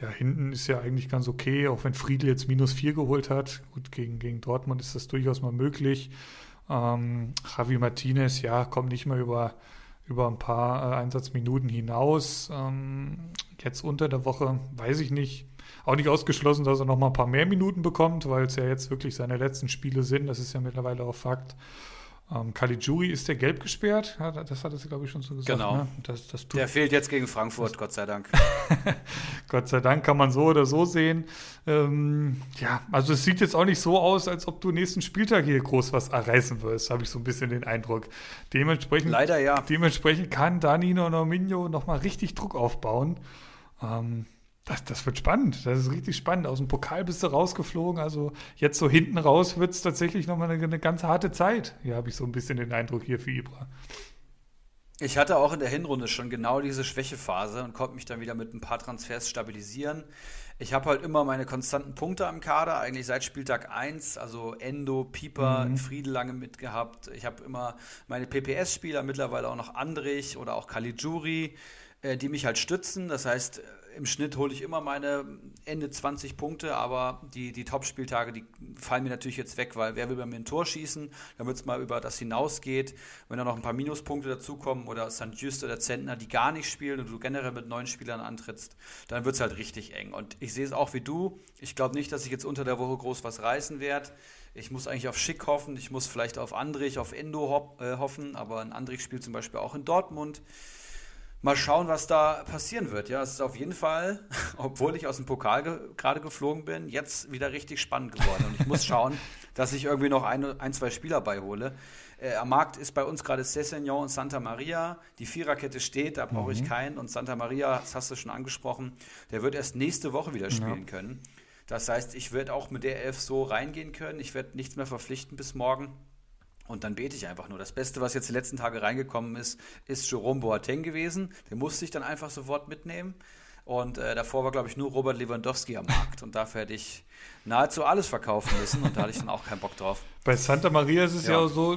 ja, hinten ist ja eigentlich ganz okay, auch wenn Friedl jetzt minus vier geholt hat. Gut, gegen, gegen Dortmund ist das durchaus mal möglich. Ähm, Javi Martinez, ja, kommt nicht mehr über, über ein paar äh, Einsatzminuten hinaus. Ähm, jetzt unter der Woche, weiß ich nicht. Auch nicht ausgeschlossen, dass er noch mal ein paar mehr Minuten bekommt, weil es ja jetzt wirklich seine letzten Spiele sind. Das ist ja mittlerweile auch Fakt. Ähm, Caligiuri ist der gelb gesperrt, ja, das hat es, glaube ich, schon so gesagt. Genau. Ne? Das, das der fehlt jetzt gegen Frankfurt, Gott sei Dank. Gott sei Dank kann man so oder so sehen. Ähm, ja, also es sieht jetzt auch nicht so aus, als ob du nächsten Spieltag hier groß was erreißen wirst, habe ich so ein bisschen den Eindruck. Dementsprechend, Leider ja. Dementsprechend kann Danino Norminho nochmal richtig Druck aufbauen. Ähm, das, das wird spannend. Das ist richtig spannend. Aus dem Pokal bist du rausgeflogen. Also jetzt so hinten raus wird es tatsächlich nochmal eine, eine ganz harte Zeit. Hier habe ich so ein bisschen den Eindruck hier für Ibra. Ich hatte auch in der Hinrunde schon genau diese Schwächephase und konnte mich dann wieder mit ein paar Transfers stabilisieren. Ich habe halt immer meine konstanten Punkte am Kader, eigentlich seit Spieltag 1, also Endo, Pieper, mhm. Friedel lange mitgehabt. Ich habe immer meine PPS-Spieler, mittlerweile auch noch Andrich oder auch Caligiuri, äh, die mich halt stützen. Das heißt, im Schnitt hole ich immer meine Ende 20 Punkte, aber die, die Top-Spieltage, die fallen mir natürlich jetzt weg, weil wer will bei mir ein Tor schießen, damit es mal über das hinausgeht. Wenn da noch ein paar Minuspunkte dazukommen oder St. Just oder Zentner, die gar nicht spielen und du generell mit neun Spielern antrittst, dann wird es halt richtig eng. Und ich sehe es auch wie du. Ich glaube nicht, dass ich jetzt unter der Woche groß was reißen werde. Ich muss eigentlich auf Schick hoffen, ich muss vielleicht auf Andrich, auf Endo äh, hoffen, aber ein Andrich spielt zum Beispiel auch in Dortmund mal schauen, was da passieren wird. Ja, es ist auf jeden Fall, obwohl ich aus dem Pokal ge gerade geflogen bin, jetzt wieder richtig spannend geworden. Und ich muss schauen, dass ich irgendwie noch ein, ein zwei Spieler beihole. Äh, am Markt ist bei uns gerade Cessignon und Santa Maria. Die Viererkette steht, da brauche mhm. ich keinen. Und Santa Maria, das hast du schon angesprochen, der wird erst nächste Woche wieder spielen ja. können. Das heißt, ich werde auch mit der Elf so reingehen können. Ich werde nichts mehr verpflichten bis morgen. Und dann bete ich einfach nur. Das Beste, was jetzt die letzten Tage reingekommen ist, ist Jerome Boateng gewesen. Den musste ich dann einfach sofort mitnehmen. Und äh, davor war, glaube ich, nur Robert Lewandowski am Markt. Und dafür hätte ich nahezu alles verkaufen müssen. Und da hatte ich dann auch keinen Bock drauf. Bei Santa Maria ist es ja, ja auch so,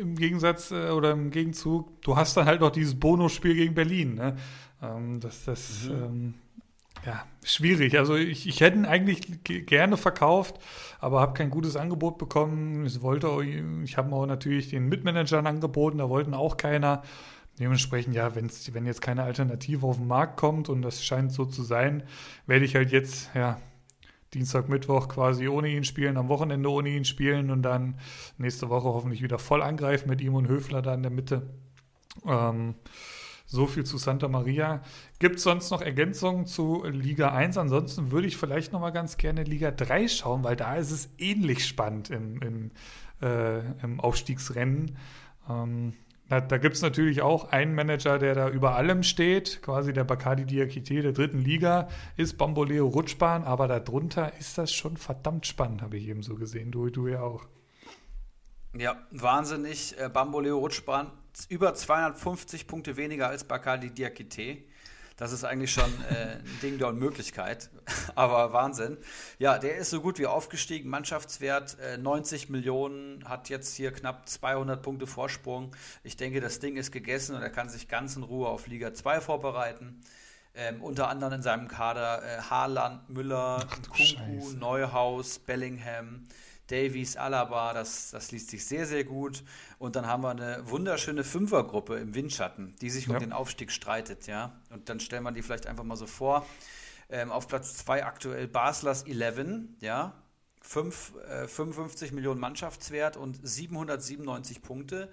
im Gegensatz äh, oder im Gegenzug, du hast dann halt noch dieses Bonusspiel gegen Berlin. Ne? Ähm, das, das mhm. ähm, ja, schwierig. Also ich, ich hätte ihn eigentlich gerne verkauft, aber habe kein gutes Angebot bekommen. Ich wollte, ich habe auch natürlich den Mitmanagern angeboten, da wollten auch keiner. dementsprechend, ja, wenn's, wenn jetzt keine Alternative auf den Markt kommt und das scheint so zu sein, werde ich halt jetzt, ja, Dienstag, Mittwoch quasi ohne ihn spielen, am Wochenende ohne ihn spielen und dann nächste Woche hoffentlich wieder voll angreifen mit ihm und Höfler da in der Mitte. Ähm, so viel zu Santa Maria. Gibt es sonst noch Ergänzungen zu Liga 1? Ansonsten würde ich vielleicht noch mal ganz gerne Liga 3 schauen, weil da ist es ähnlich spannend im, im, äh, im Aufstiegsrennen. Ähm, da, da gibt es natürlich auch einen Manager, der da über allem steht, quasi der Bacardi Diakite der dritten Liga, ist Bamboleo Rutschbahn, aber darunter ist das schon verdammt spannend, habe ich eben so gesehen. Du, du ja auch. Ja, wahnsinnig. Äh, Bamboleo Rutschbahn über 250 Punkte weniger als Bacardi Diakite. Das ist eigentlich schon äh, ein Ding der Unmöglichkeit, aber Wahnsinn. Ja, der ist so gut wie aufgestiegen, Mannschaftswert äh, 90 Millionen, hat jetzt hier knapp 200 Punkte Vorsprung. Ich denke, das Ding ist gegessen und er kann sich ganz in Ruhe auf Liga 2 vorbereiten. Ähm, unter anderem in seinem Kader äh, Haaland, Müller, Kunku, Neuhaus, Bellingham. Davies, Alaba, das, das liest sich sehr, sehr gut. Und dann haben wir eine wunderschöne Fünfergruppe im Windschatten, die sich ja. um den Aufstieg streitet, ja. Und dann stellen wir die vielleicht einfach mal so vor. Ähm, auf Platz 2 aktuell Baslers 11, ja. 5, äh, 55 Millionen Mannschaftswert und 797 Punkte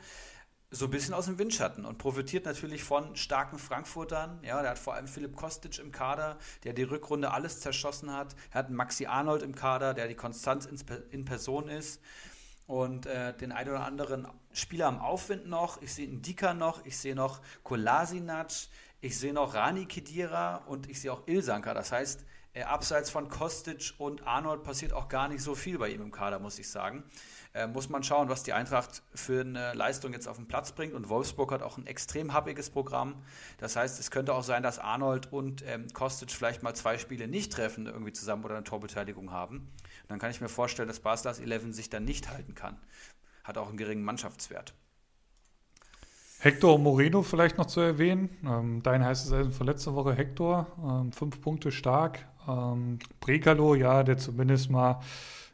so ein bisschen aus dem Windschatten und profitiert natürlich von starken Frankfurtern. Ja, der hat vor allem Philipp Kostic im Kader, der die Rückrunde alles zerschossen hat. Er hat Maxi Arnold im Kader, der die Konstanz in Person ist. Und äh, den einen oder anderen Spieler am Aufwind noch. Ich sehe einen Dika noch, ich sehe noch Kolasinac, ich sehe noch Rani Kedira und ich sehe auch Ilsanka. Das heißt, abseits von Kostic und Arnold passiert auch gar nicht so viel bei ihm im Kader, muss ich sagen äh, muss man schauen, was die Eintracht für eine Leistung jetzt auf den Platz bringt. Und Wolfsburg hat auch ein extrem happiges Programm. Das heißt, es könnte auch sein, dass Arnold und ähm, Kostic vielleicht mal zwei Spiele nicht treffen, irgendwie zusammen oder eine Torbeteiligung haben. Und dann kann ich mir vorstellen, dass Baslas 11 sich dann nicht halten kann. Hat auch einen geringen Mannschaftswert. Hector Moreno vielleicht noch zu erwähnen. Ähm, dein heißt es also von letzter Woche Hector. Ähm, fünf Punkte stark. Ähm, Brekalo, ja, der zumindest mal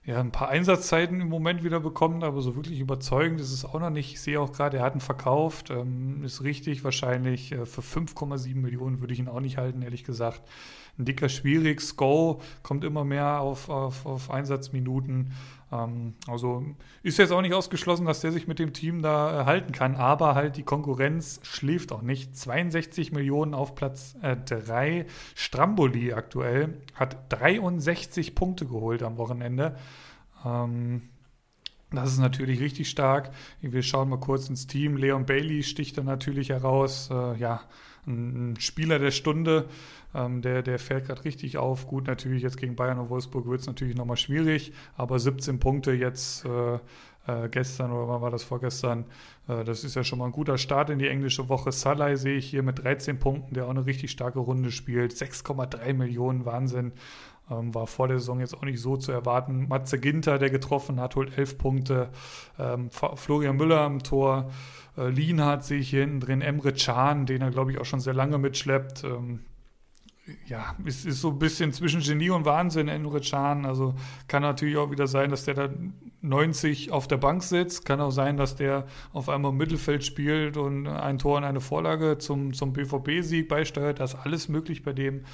ja, ein paar Einsatzzeiten im Moment wieder bekommen, aber so wirklich überzeugend ist es auch noch nicht. Ich sehe auch gerade, er hat ihn verkauft, ähm, ist richtig, wahrscheinlich äh, für 5,7 Millionen würde ich ihn auch nicht halten, ehrlich gesagt. Ein dicker, schwierig, Sko kommt immer mehr auf, auf, auf Einsatzminuten. Ähm, also ist jetzt auch nicht ausgeschlossen, dass der sich mit dem Team da äh, halten kann, aber halt die Konkurrenz schläft auch nicht. 62 Millionen auf Platz 3. Äh, Stramboli aktuell hat 63 Punkte geholt am Wochenende. Ähm, das ist natürlich richtig stark. Wir schauen mal kurz ins Team. Leon Bailey sticht da natürlich heraus. Äh, ja, ein, Spieler der Stunde. Ähm, der, der fällt gerade richtig auf. Gut, natürlich jetzt gegen Bayern und Wolfsburg wird es natürlich nochmal schwierig, aber 17 Punkte jetzt äh, äh, gestern oder wann war das vorgestern, äh, das ist ja schon mal ein guter Start in die englische Woche. Salai sehe ich hier mit 13 Punkten, der auch eine richtig starke Runde spielt. 6,3 Millionen, Wahnsinn. Ähm, war vor der Saison jetzt auch nicht so zu erwarten. Matze Ginter, der getroffen hat, holt 11 Punkte. Ähm, Florian Müller am Tor. Äh, Lienhardt sehe ich hier hinten drin. Emre Can, den er, glaube ich, auch schon sehr lange mitschleppt. Ähm, ja, es ist so ein bisschen zwischen Genie und Wahnsinn, Emre Can. Also kann natürlich auch wieder sein, dass der da 90 auf der Bank sitzt. Kann auch sein, dass der auf einmal im Mittelfeld spielt und ein Tor und eine Vorlage zum, zum BVB-Sieg beisteuert. Das ist alles möglich bei dem.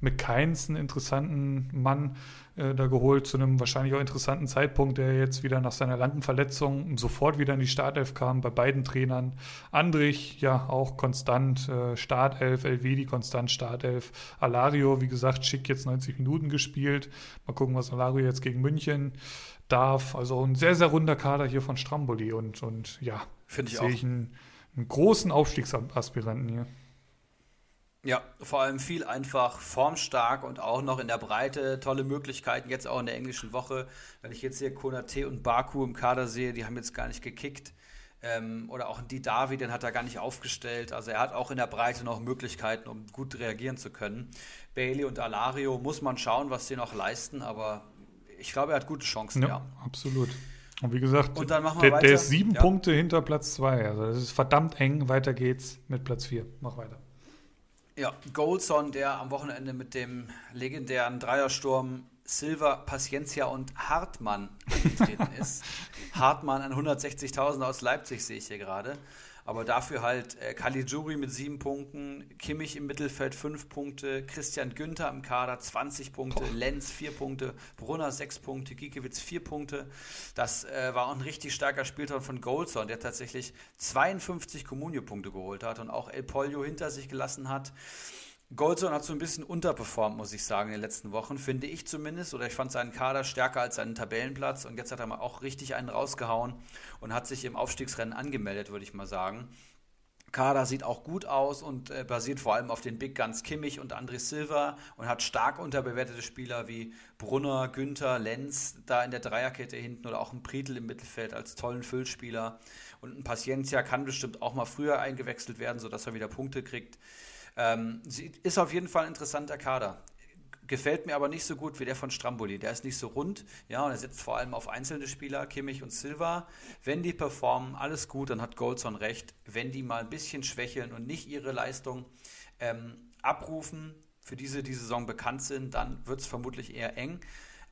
Mit Keins einen interessanten Mann äh, da geholt, zu einem wahrscheinlich auch interessanten Zeitpunkt, der jetzt wieder nach seiner langen Verletzung sofort wieder in die Startelf kam, bei beiden Trainern. Andrich, ja, auch konstant äh, Startelf, Elvedi konstant Startelf. Alario, wie gesagt, schick jetzt 90 Minuten gespielt. Mal gucken, was Alario jetzt gegen München darf. Also ein sehr, sehr runder Kader hier von Stramboli und, und ja, finde ich sehe ich einen, einen großen Aufstiegsaspiranten hier. Ja, vor allem viel einfach formstark und auch noch in der Breite tolle Möglichkeiten, jetzt auch in der englischen Woche. Wenn ich jetzt hier Konate und Baku im Kader sehe, die haben jetzt gar nicht gekickt. Ähm, oder auch die Davi, den hat er gar nicht aufgestellt. Also er hat auch in der Breite noch Möglichkeiten, um gut reagieren zu können. Bailey und Alario muss man schauen, was sie noch leisten, aber ich glaube, er hat gute Chancen, ja. ja. Absolut. Und wie gesagt, und der, der, ist sieben ja. Punkte hinter Platz zwei. Also das ist verdammt eng. Weiter geht's mit Platz vier. Mach weiter. Ja, Goldson, der am Wochenende mit dem legendären Dreiersturm Silva, Paciencia und Hartmann angetreten ist. Hartmann an 160.000 aus Leipzig sehe ich hier gerade. Aber dafür halt äh, Caligiuri mit sieben Punkten, Kimmich im Mittelfeld fünf Punkte, Christian Günther im Kader 20 Punkte, Boah. Lenz vier Punkte, Brunner sechs Punkte, Giekewitz vier Punkte. Das äh, war auch ein richtig starker Spieltag von Goldson, der tatsächlich 52 Comunio-Punkte geholt hat und auch El Polio hinter sich gelassen hat. Goldson hat so ein bisschen unterperformt, muss ich sagen, in den letzten Wochen, finde ich zumindest. Oder ich fand seinen Kader stärker als seinen Tabellenplatz. Und jetzt hat er mal auch richtig einen rausgehauen und hat sich im Aufstiegsrennen angemeldet, würde ich mal sagen. Kader sieht auch gut aus und äh, basiert vor allem auf den Big Guns Kimmich und André Silva und hat stark unterbewertete Spieler wie Brunner, Günther, Lenz da in der Dreierkette hinten oder auch ein Prietl im Mittelfeld als tollen Füllspieler. Und ein Paciencia kann bestimmt auch mal früher eingewechselt werden, sodass er wieder Punkte kriegt. Ähm, ist auf jeden Fall ein interessanter Kader. Gefällt mir aber nicht so gut wie der von Stramboli. Der ist nicht so rund, ja, und er setzt vor allem auf einzelne Spieler, Kimmich und Silva. Wenn die performen, alles gut, dann hat Goldson recht. Wenn die mal ein bisschen schwächeln und nicht ihre Leistung ähm, abrufen, für diese die Saison bekannt sind, dann wird es vermutlich eher eng.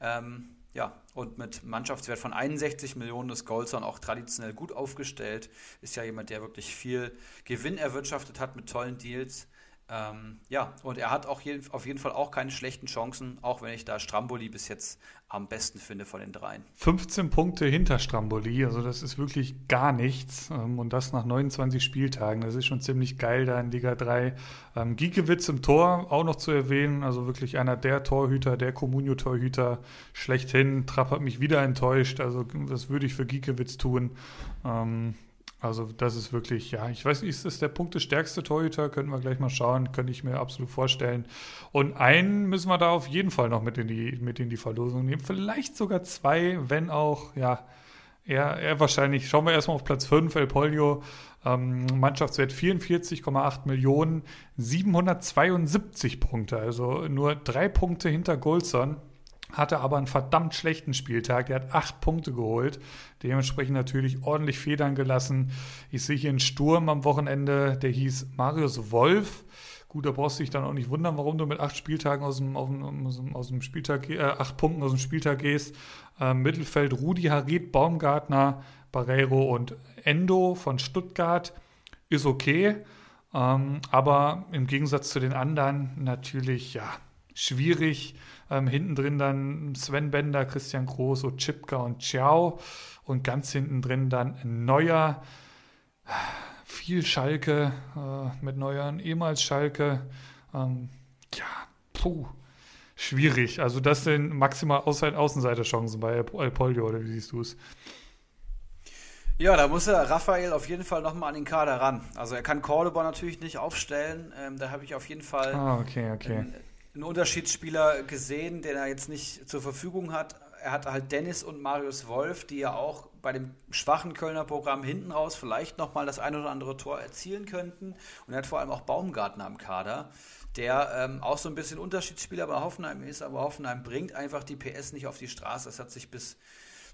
Ähm, ja, und mit Mannschaftswert von 61 Millionen ist Goldson auch traditionell gut aufgestellt. Ist ja jemand, der wirklich viel Gewinn erwirtschaftet hat mit tollen Deals. Ähm, ja, und er hat auch je, auf jeden Fall auch keine schlechten Chancen, auch wenn ich da Stramboli bis jetzt am besten finde von den dreien. 15 Punkte hinter Stramboli, also das ist wirklich gar nichts. Ähm, und das nach 29 Spieltagen. Das ist schon ziemlich geil da in Liga 3. Ähm, Giekewitz im Tor auch noch zu erwähnen, also wirklich einer der Torhüter, der Comunio-Torhüter schlechthin. Trapp hat mich wieder enttäuscht, also das würde ich für Giekewitz tun. Ähm, also das ist wirklich, ja, ich weiß nicht, ist das der punktestärkste Torhüter? Könnten wir gleich mal schauen, könnte ich mir absolut vorstellen. Und einen müssen wir da auf jeden Fall noch mit in die, mit in die Verlosung nehmen. Vielleicht sogar zwei, wenn auch, ja, er, er wahrscheinlich, schauen wir erstmal auf Platz 5, El Polio, ähm, Mannschaftswert 44,8 Millionen, 772 Punkte, also nur drei Punkte hinter Golson hatte aber einen verdammt schlechten Spieltag. Der hat acht Punkte geholt, dementsprechend natürlich ordentlich Federn gelassen. Ich sehe hier einen Sturm am Wochenende, der hieß Marius Wolf. Gut, da brauchst du dich dann auch nicht wundern, warum du mit acht Spieltagen aus dem, aus dem, aus dem Spieltag, äh, acht Punkten aus dem Spieltag gehst. Äh, Mittelfeld Rudi Harit, Baumgartner, Barreiro und Endo von Stuttgart ist okay. Ähm, aber im Gegensatz zu den anderen natürlich, ja, schwierig. Ähm, hinten drin dann Sven Bender, Christian Groß, Chipka und Ciao. Und ganz hinten drin dann Neuer. Viel Schalke äh, mit Neuern, ehemals Schalke. Ähm, ja, puh, schwierig. Also das sind maximal Außenseiterchancen bei El Polio, oder wie siehst du es? Ja, da muss er Raphael auf jeden Fall nochmal an den Kader ran. Also er kann Cordoba natürlich nicht aufstellen. Ähm, da habe ich auf jeden Fall ah, okay, okay. Einen, einen Unterschiedsspieler gesehen, den er jetzt nicht zur Verfügung hat. Er hat halt Dennis und Marius Wolf, die ja auch bei dem schwachen Kölner Programm hinten raus vielleicht nochmal das ein oder andere Tor erzielen könnten. Und er hat vor allem auch Baumgartner am Kader, der ähm, auch so ein bisschen Unterschiedsspieler bei Hoffenheim ist, aber Hoffenheim bringt einfach die PS nicht auf die Straße. Das hat sich bis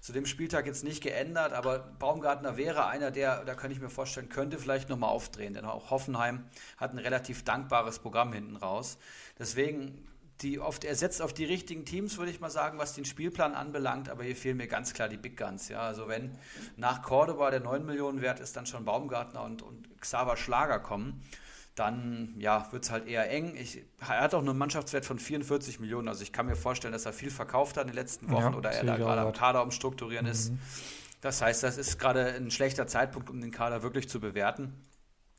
zu dem Spieltag jetzt nicht geändert, aber Baumgartner wäre einer, der, da könnte ich mir vorstellen, könnte vielleicht nochmal aufdrehen, denn auch Hoffenheim hat ein relativ dankbares Programm hinten raus. Deswegen, die oft, er setzt auf die richtigen Teams, würde ich mal sagen, was den Spielplan anbelangt, aber hier fehlen mir ganz klar die Big Guns. Ja? Also wenn nach Cordoba der 9 Millionen wert ist, dann schon Baumgartner und, und Xaver Schlager kommen dann ja, wird es halt eher eng. Ich, er hat auch einen Mannschaftswert von 44 Millionen. Also ich kann mir vorstellen, dass er viel verkauft hat in den letzten Wochen ja, oder er da gerade am Kader umstrukturieren mhm. ist. Das heißt, das ist gerade ein schlechter Zeitpunkt, um den Kader wirklich zu bewerten.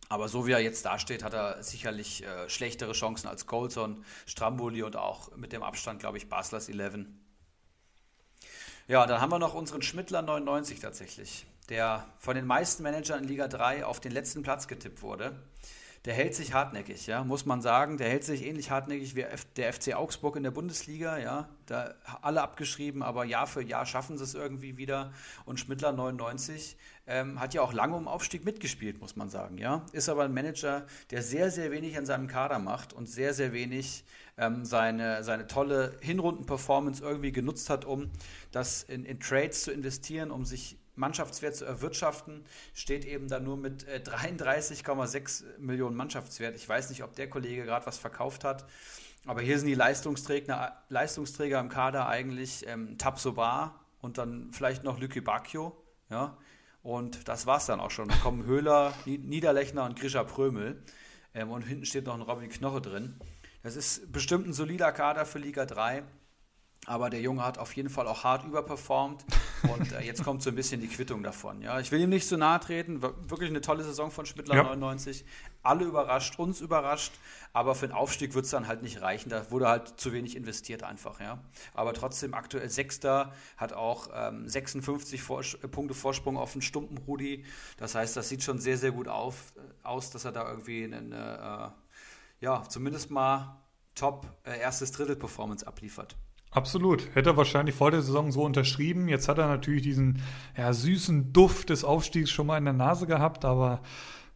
Aber so wie er jetzt dasteht, hat er sicherlich äh, schlechtere Chancen als Colson, Stramboli und auch mit dem Abstand, glaube ich, Baslers 11. Ja, dann haben wir noch unseren Schmittler 99 tatsächlich, der von den meisten Managern in Liga 3 auf den letzten Platz getippt wurde der hält sich hartnäckig, ja, muss man sagen. Der hält sich ähnlich hartnäckig wie der FC Augsburg in der Bundesliga, ja. Da alle abgeschrieben, aber Jahr für Jahr schaffen sie es irgendwie wieder. Und Schmidtler 99 ähm, hat ja auch lange um Aufstieg mitgespielt, muss man sagen, ja. Ist aber ein Manager, der sehr, sehr wenig an seinem Kader macht und sehr, sehr wenig ähm, seine, seine tolle Hinrunden-Performance irgendwie genutzt hat, um das in, in Trades zu investieren, um sich Mannschaftswert zu erwirtschaften, steht eben da nur mit 33,6 äh, Millionen Mannschaftswert. Ich weiß nicht, ob der Kollege gerade was verkauft hat, aber hier sind die Leistungsträger, Leistungsträger im Kader eigentlich ähm, Tabsoba und dann vielleicht noch Lücke Bacchio, ja, Und das war's dann auch schon. Dann kommen Höhler, Niederlechner und Grisha Prömel. Ähm, und hinten steht noch ein Robin Knoche drin. Das ist bestimmt ein solider Kader für Liga 3. Aber der Junge hat auf jeden Fall auch hart überperformt und äh, jetzt kommt so ein bisschen die Quittung davon. Ja, ich will ihm nicht zu nahe treten. Wirklich eine tolle Saison von Schmidtler ja. 99. Alle überrascht, uns überrascht, aber für den Aufstieg wird es dann halt nicht reichen. Da wurde halt zu wenig investiert einfach. Ja, aber trotzdem aktuell Sechster hat auch ähm, 56 Vor Punkte Vorsprung auf den Stumpen Rudi. Das heißt, das sieht schon sehr sehr gut auf, äh, aus, dass er da irgendwie eine, äh, ja zumindest mal Top äh, erstes Drittel Performance abliefert. Absolut. Hätte er wahrscheinlich vor der Saison so unterschrieben. Jetzt hat er natürlich diesen ja, süßen Duft des Aufstiegs schon mal in der Nase gehabt, aber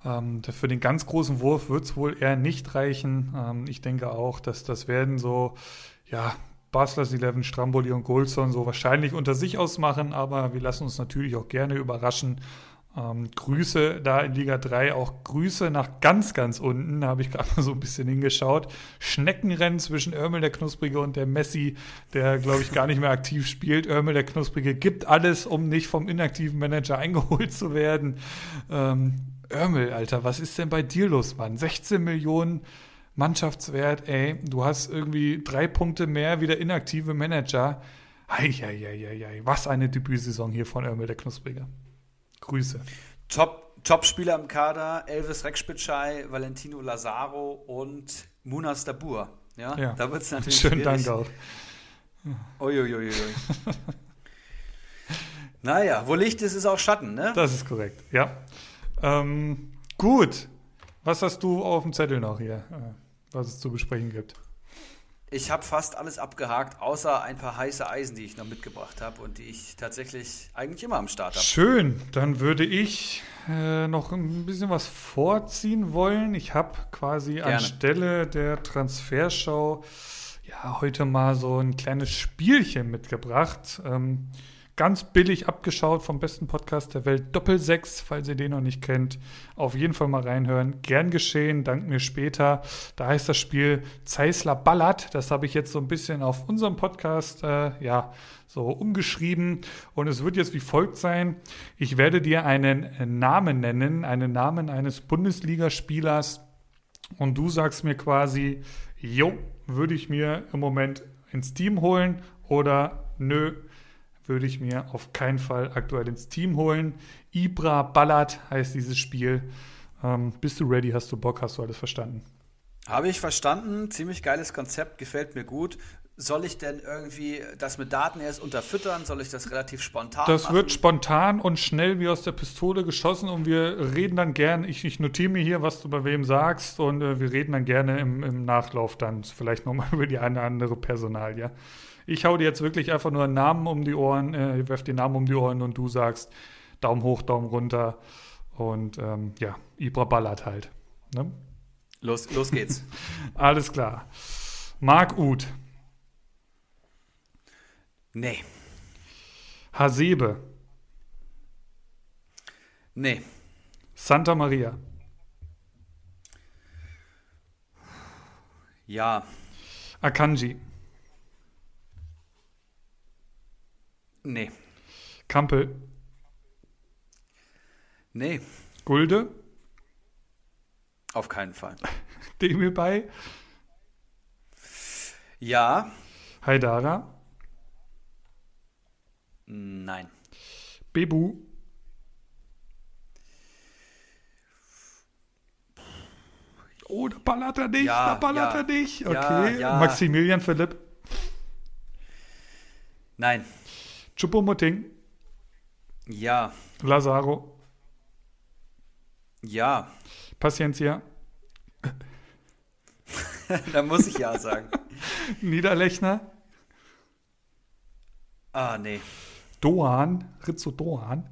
ähm, für den ganz großen Wurf wird es wohl eher nicht reichen. Ähm, ich denke auch, dass das werden so, ja, Baslers 11, Stramboli und Goldson so wahrscheinlich unter sich ausmachen, aber wir lassen uns natürlich auch gerne überraschen ähm, Grüße da in Liga 3, auch Grüße nach ganz, ganz unten. Da habe ich gerade mal so ein bisschen hingeschaut. Schneckenrennen zwischen Örmel der Knusprige und der Messi, der, glaube ich, gar nicht mehr aktiv spielt. Örmel der Knusprige gibt alles, um nicht vom inaktiven Manager eingeholt zu werden. Ähm, Örmel, Alter, was ist denn bei dir los, Mann? 16 Millionen Mannschaftswert, ey. Du hast irgendwie drei Punkte mehr wie der inaktive Manager. Eieieiei, was eine Debütsaison hier von Örmel der Knusprige. Grüße. Top, Top-Spieler im Kader, Elvis Rekspitschei, Valentino Lazaro und Munas Dabur. Ja, ja. da wird es natürlich Schönen schwierig. Dank auch. Uiuiuiui. naja, wo Licht ist, ist auch Schatten, ne? Das ist korrekt, ja. Ähm, gut. Was hast du auf dem Zettel noch hier, äh, was es zu besprechen gibt? Ich habe fast alles abgehakt, außer ein paar heiße Eisen, die ich noch mitgebracht habe und die ich tatsächlich eigentlich immer am Start habe. Schön, dann würde ich äh, noch ein bisschen was vorziehen wollen. Ich habe quasi Gerne. anstelle der Transferschau ja heute mal so ein kleines Spielchen mitgebracht. Ähm, ganz billig abgeschaut vom besten Podcast der Welt, Doppelsechs, falls ihr den noch nicht kennt. Auf jeden Fall mal reinhören. Gern geschehen, dank mir später. Da heißt das Spiel Zeisler Ballert. Das habe ich jetzt so ein bisschen auf unserem Podcast, äh, ja, so umgeschrieben. Und es wird jetzt wie folgt sein. Ich werde dir einen Namen nennen, einen Namen eines Bundesligaspielers. Und du sagst mir quasi, jo, würde ich mir im Moment ins Team holen oder nö, würde ich mir auf keinen Fall aktuell ins Team holen. Ibra Ballard heißt dieses Spiel. Ähm, bist du ready? Hast du Bock? Hast du alles verstanden? Habe ich verstanden. Ziemlich geiles Konzept, gefällt mir gut. Soll ich denn irgendwie das mit Daten erst unterfüttern? Soll ich das relativ spontan Das machen? wird spontan und schnell wie aus der Pistole geschossen und wir reden dann gern, ich, ich notiere mir hier, was du bei wem sagst und äh, wir reden dann gerne im, im Nachlauf dann vielleicht nochmal über die eine oder andere Personalie. Ja? Ich hau dir jetzt wirklich einfach nur einen Namen um die Ohren, äh, werf den Namen um die Ohren und du sagst Daumen hoch, Daumen runter. Und ähm, ja, Ibra ballert halt. Ne? Los, los geht's. Alles klar. Marc Uth. Nee. Hasebe. Nee. Santa Maria. Ja. Akanji. Nee. Kampel. Nee. Gulde. Auf keinen Fall. Demir bei. Ja. Haidara. Nein. Bebu. Oh, da ballert er nicht, ja, da ballert ja, er nicht. Okay. Ja, Maximilian Philipp. Nein. Chupomoting. Ja. Lazaro. Ja. Paciencia. da muss ich ja sagen. Niederlechner. Ah, nee. Dohan. Rizzo Dohan.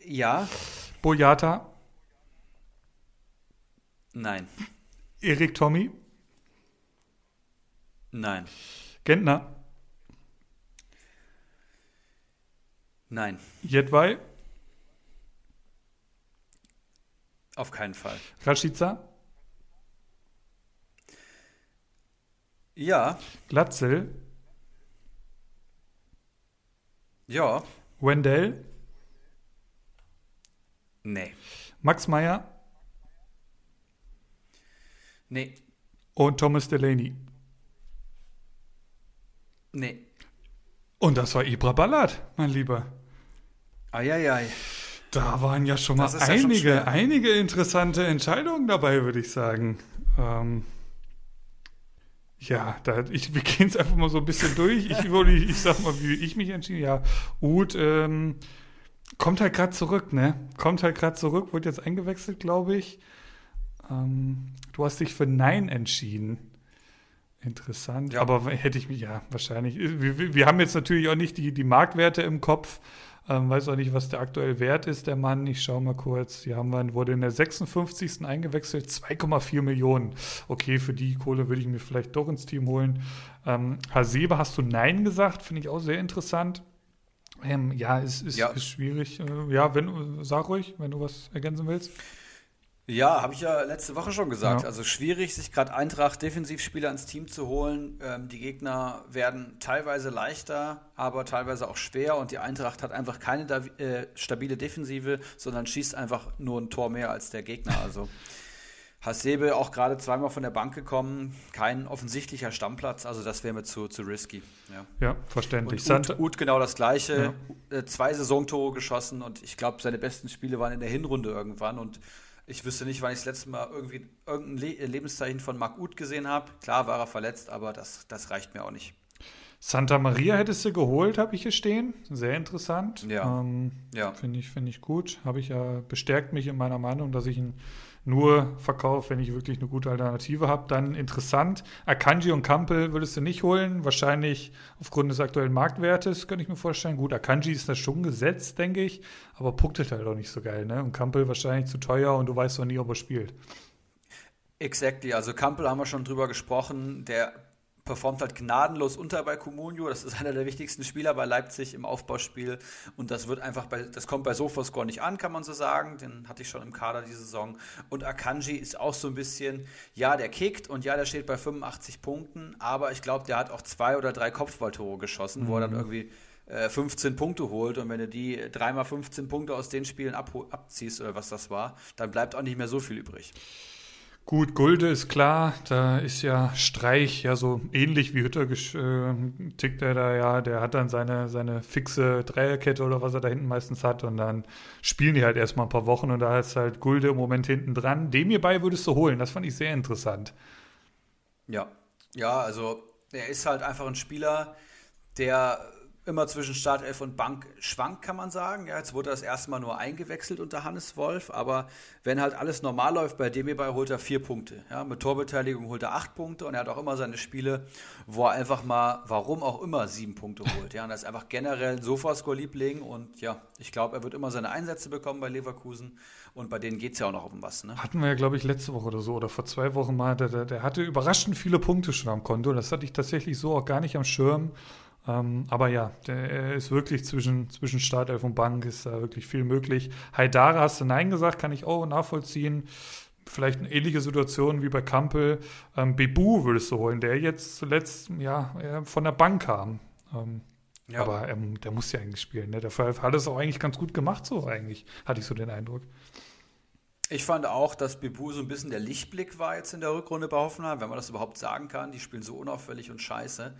Ja. Boyata. Nein. Erik Tommy. Nein. Gentner? Nein. Jedwai? Auf keinen Fall. Rashica? Ja. Glatzel? Ja. Wendell? Nee. Max Meyer? Nee. Und Thomas Delaney? Nee. Und das war Ibra Ballard, mein Lieber. Eieiei. Da waren ja schon mal ist ja schon einige, einige interessante Entscheidungen dabei, würde ich sagen. Ähm, ja, da, ich, wir gehen es einfach mal so ein bisschen durch. Ich, ich, ich sag mal, wie ich mich entschieden Ja, Uth ähm, kommt halt gerade zurück, ne? Kommt halt gerade zurück, wurde jetzt eingewechselt, glaube ich. Ähm, du hast dich für Nein entschieden. Interessant. Ja. Aber hätte ich mich, ja, wahrscheinlich. Wir, wir- haben jetzt natürlich auch nicht die, die Marktwerte im Kopf. Ähm, weiß auch nicht, was der aktuell wert ist, der Mann. Ich schaue mal kurz. Hier haben wir, wurde in der 56. eingewechselt, 2,4 Millionen. Okay, für die Kohle würde ich mir vielleicht doch ins Team holen. Ähm, Hasebe hast du Nein gesagt, finde ich auch sehr interessant. Ähm, ja, ist, ist, Ja. ist schwierig. Äh, ja, wenn, sag ruhig, wenn du was ergänzen willst. Ja, habe ich ja letzte Woche schon gesagt. Ja. Also schwierig, sich gerade Eintracht Defensivspieler ins Team zu holen. Ähm, die Gegner werden teilweise leichter, aber teilweise auch schwer und die Eintracht hat einfach keine äh, stabile Defensive, sondern schießt einfach nur ein Tor mehr als der Gegner. Also Hasebe auch gerade zweimal von der Bank gekommen, kein offensichtlicher Stammplatz, also das wäre mir zu, zu risky. Ja. Ja, verständlich. Und Uth, Uth genau das gleiche. Äh, zwei Saisontore geschossen und ich glaube, seine besten Spiele waren in der Hinrunde irgendwann. Und ich wüsste nicht, wann ich das letzte Mal irgendwie irgendein Le äh, Lebenszeichen von Marc Uth gesehen habe. Klar war er verletzt, aber das, das reicht mir auch nicht. Santa Maria hättest du geholt, habe ich hier stehen. Sehr interessant. Ja. Ähm, Ja. Finde ich, finde ich gut. Habe ich ja bestärkt mich in meiner Meinung, dass ich ihn nur verkaufe, wenn ich wirklich eine gute Alternative habe. Dann interessant. Akanji und Kampel würdest du nicht holen. Wahrscheinlich aufgrund des aktuellen Marktwertes, könnte ich mir vorstellen. Gut, Akanji ist da schon gesetzt, denke ich, aber punktet halt auch nicht so geil. Ne? Und Kampel wahrscheinlich zu teuer und du weißt doch nie, ob er spielt. Exactly. Also Kampel haben wir schon drüber gesprochen. Der performt halt gnadenlos unter bei Comunio. Das ist einer der wichtigsten Spieler bei Leipzig im Aufbauspiel. Und das wird einfach bei, das kommt bei Sofascore nicht an, kann man so sagen. Den hatte ich schon im Kader diese Saison. Und Akanji ist auch so ein bisschen, ja, der kickt und ja, der steht bei 85 Punkten, aber ich glaube, der hat auch zwei oder drei Kopfballtore geschossen, wo er dann irgendwie äh, 15 Punkte holt und wenn du die dreimal 15 Punkte aus den Spielen abziehst oder was das war, dann bleibt auch nicht mehr so viel übrig. Gut, Gulde ist klar, da ist ja Streich ja so ähnlich wie Hütter äh, tickt er da ja, der hat dann seine, seine fixe Dreierkette oder was er da hinten meistens hat und dann spielen die halt erstmal ein paar Wochen und da ist halt Gulde im Moment hinten dran. Dem hierbei würdest du holen, das fand ich sehr interessant. Ja, ja, also er ist halt einfach ein Spieler, der immer zwischen Startelf und Bank schwankt, kann man sagen. Ja, jetzt wurde das erste Mal nur eingewechselt unter Hannes Wolf, aber wenn halt alles normal läuft, bei dem hierbei holt er vier Punkte. Ja, mit Torbeteiligung holt er acht Punkte und er hat auch immer seine Spiele, wo er einfach mal, warum auch immer, sieben Punkte holt. Ja, und das ist einfach generell ein Sofascore-Liebling und ja, ich glaube, er wird immer seine Einsätze bekommen bei Leverkusen und bei denen geht es ja auch noch um was. Ne? Hatten wir ja, glaube ich, letzte Woche oder so oder vor zwei Wochen mal, der, der, hatte überraschend viele Punkte schon am Konto. Das hatte ich tatsächlich so auch gar nicht am Schirm. Ähm, aber ja, der er ist wirklich zwischen, zwischen Startelf und Bank ist da wirklich viel möglich. Haidara hast du Nein gesagt, kann ich auch nachvollziehen. Vielleicht eine ähnliche Situation wie bei Kampel. Ähm, Bebu würdest du holen, der jetzt zuletzt ja eher von der Bank kam. Ähm, Ja. Aber ähm, der muss ja eigentlich spielen. Ne? Der hat es auch eigentlich ganz gut gemacht, so eigentlich, hatte ich so den Eindruck. Ich fand auch, dass Bebu so ein bisschen der Lichtblick war jetzt in der Rückrunde bei Hoffenheim, wenn man das überhaupt sagen kann. Die spielen so unauffällig und scheiße.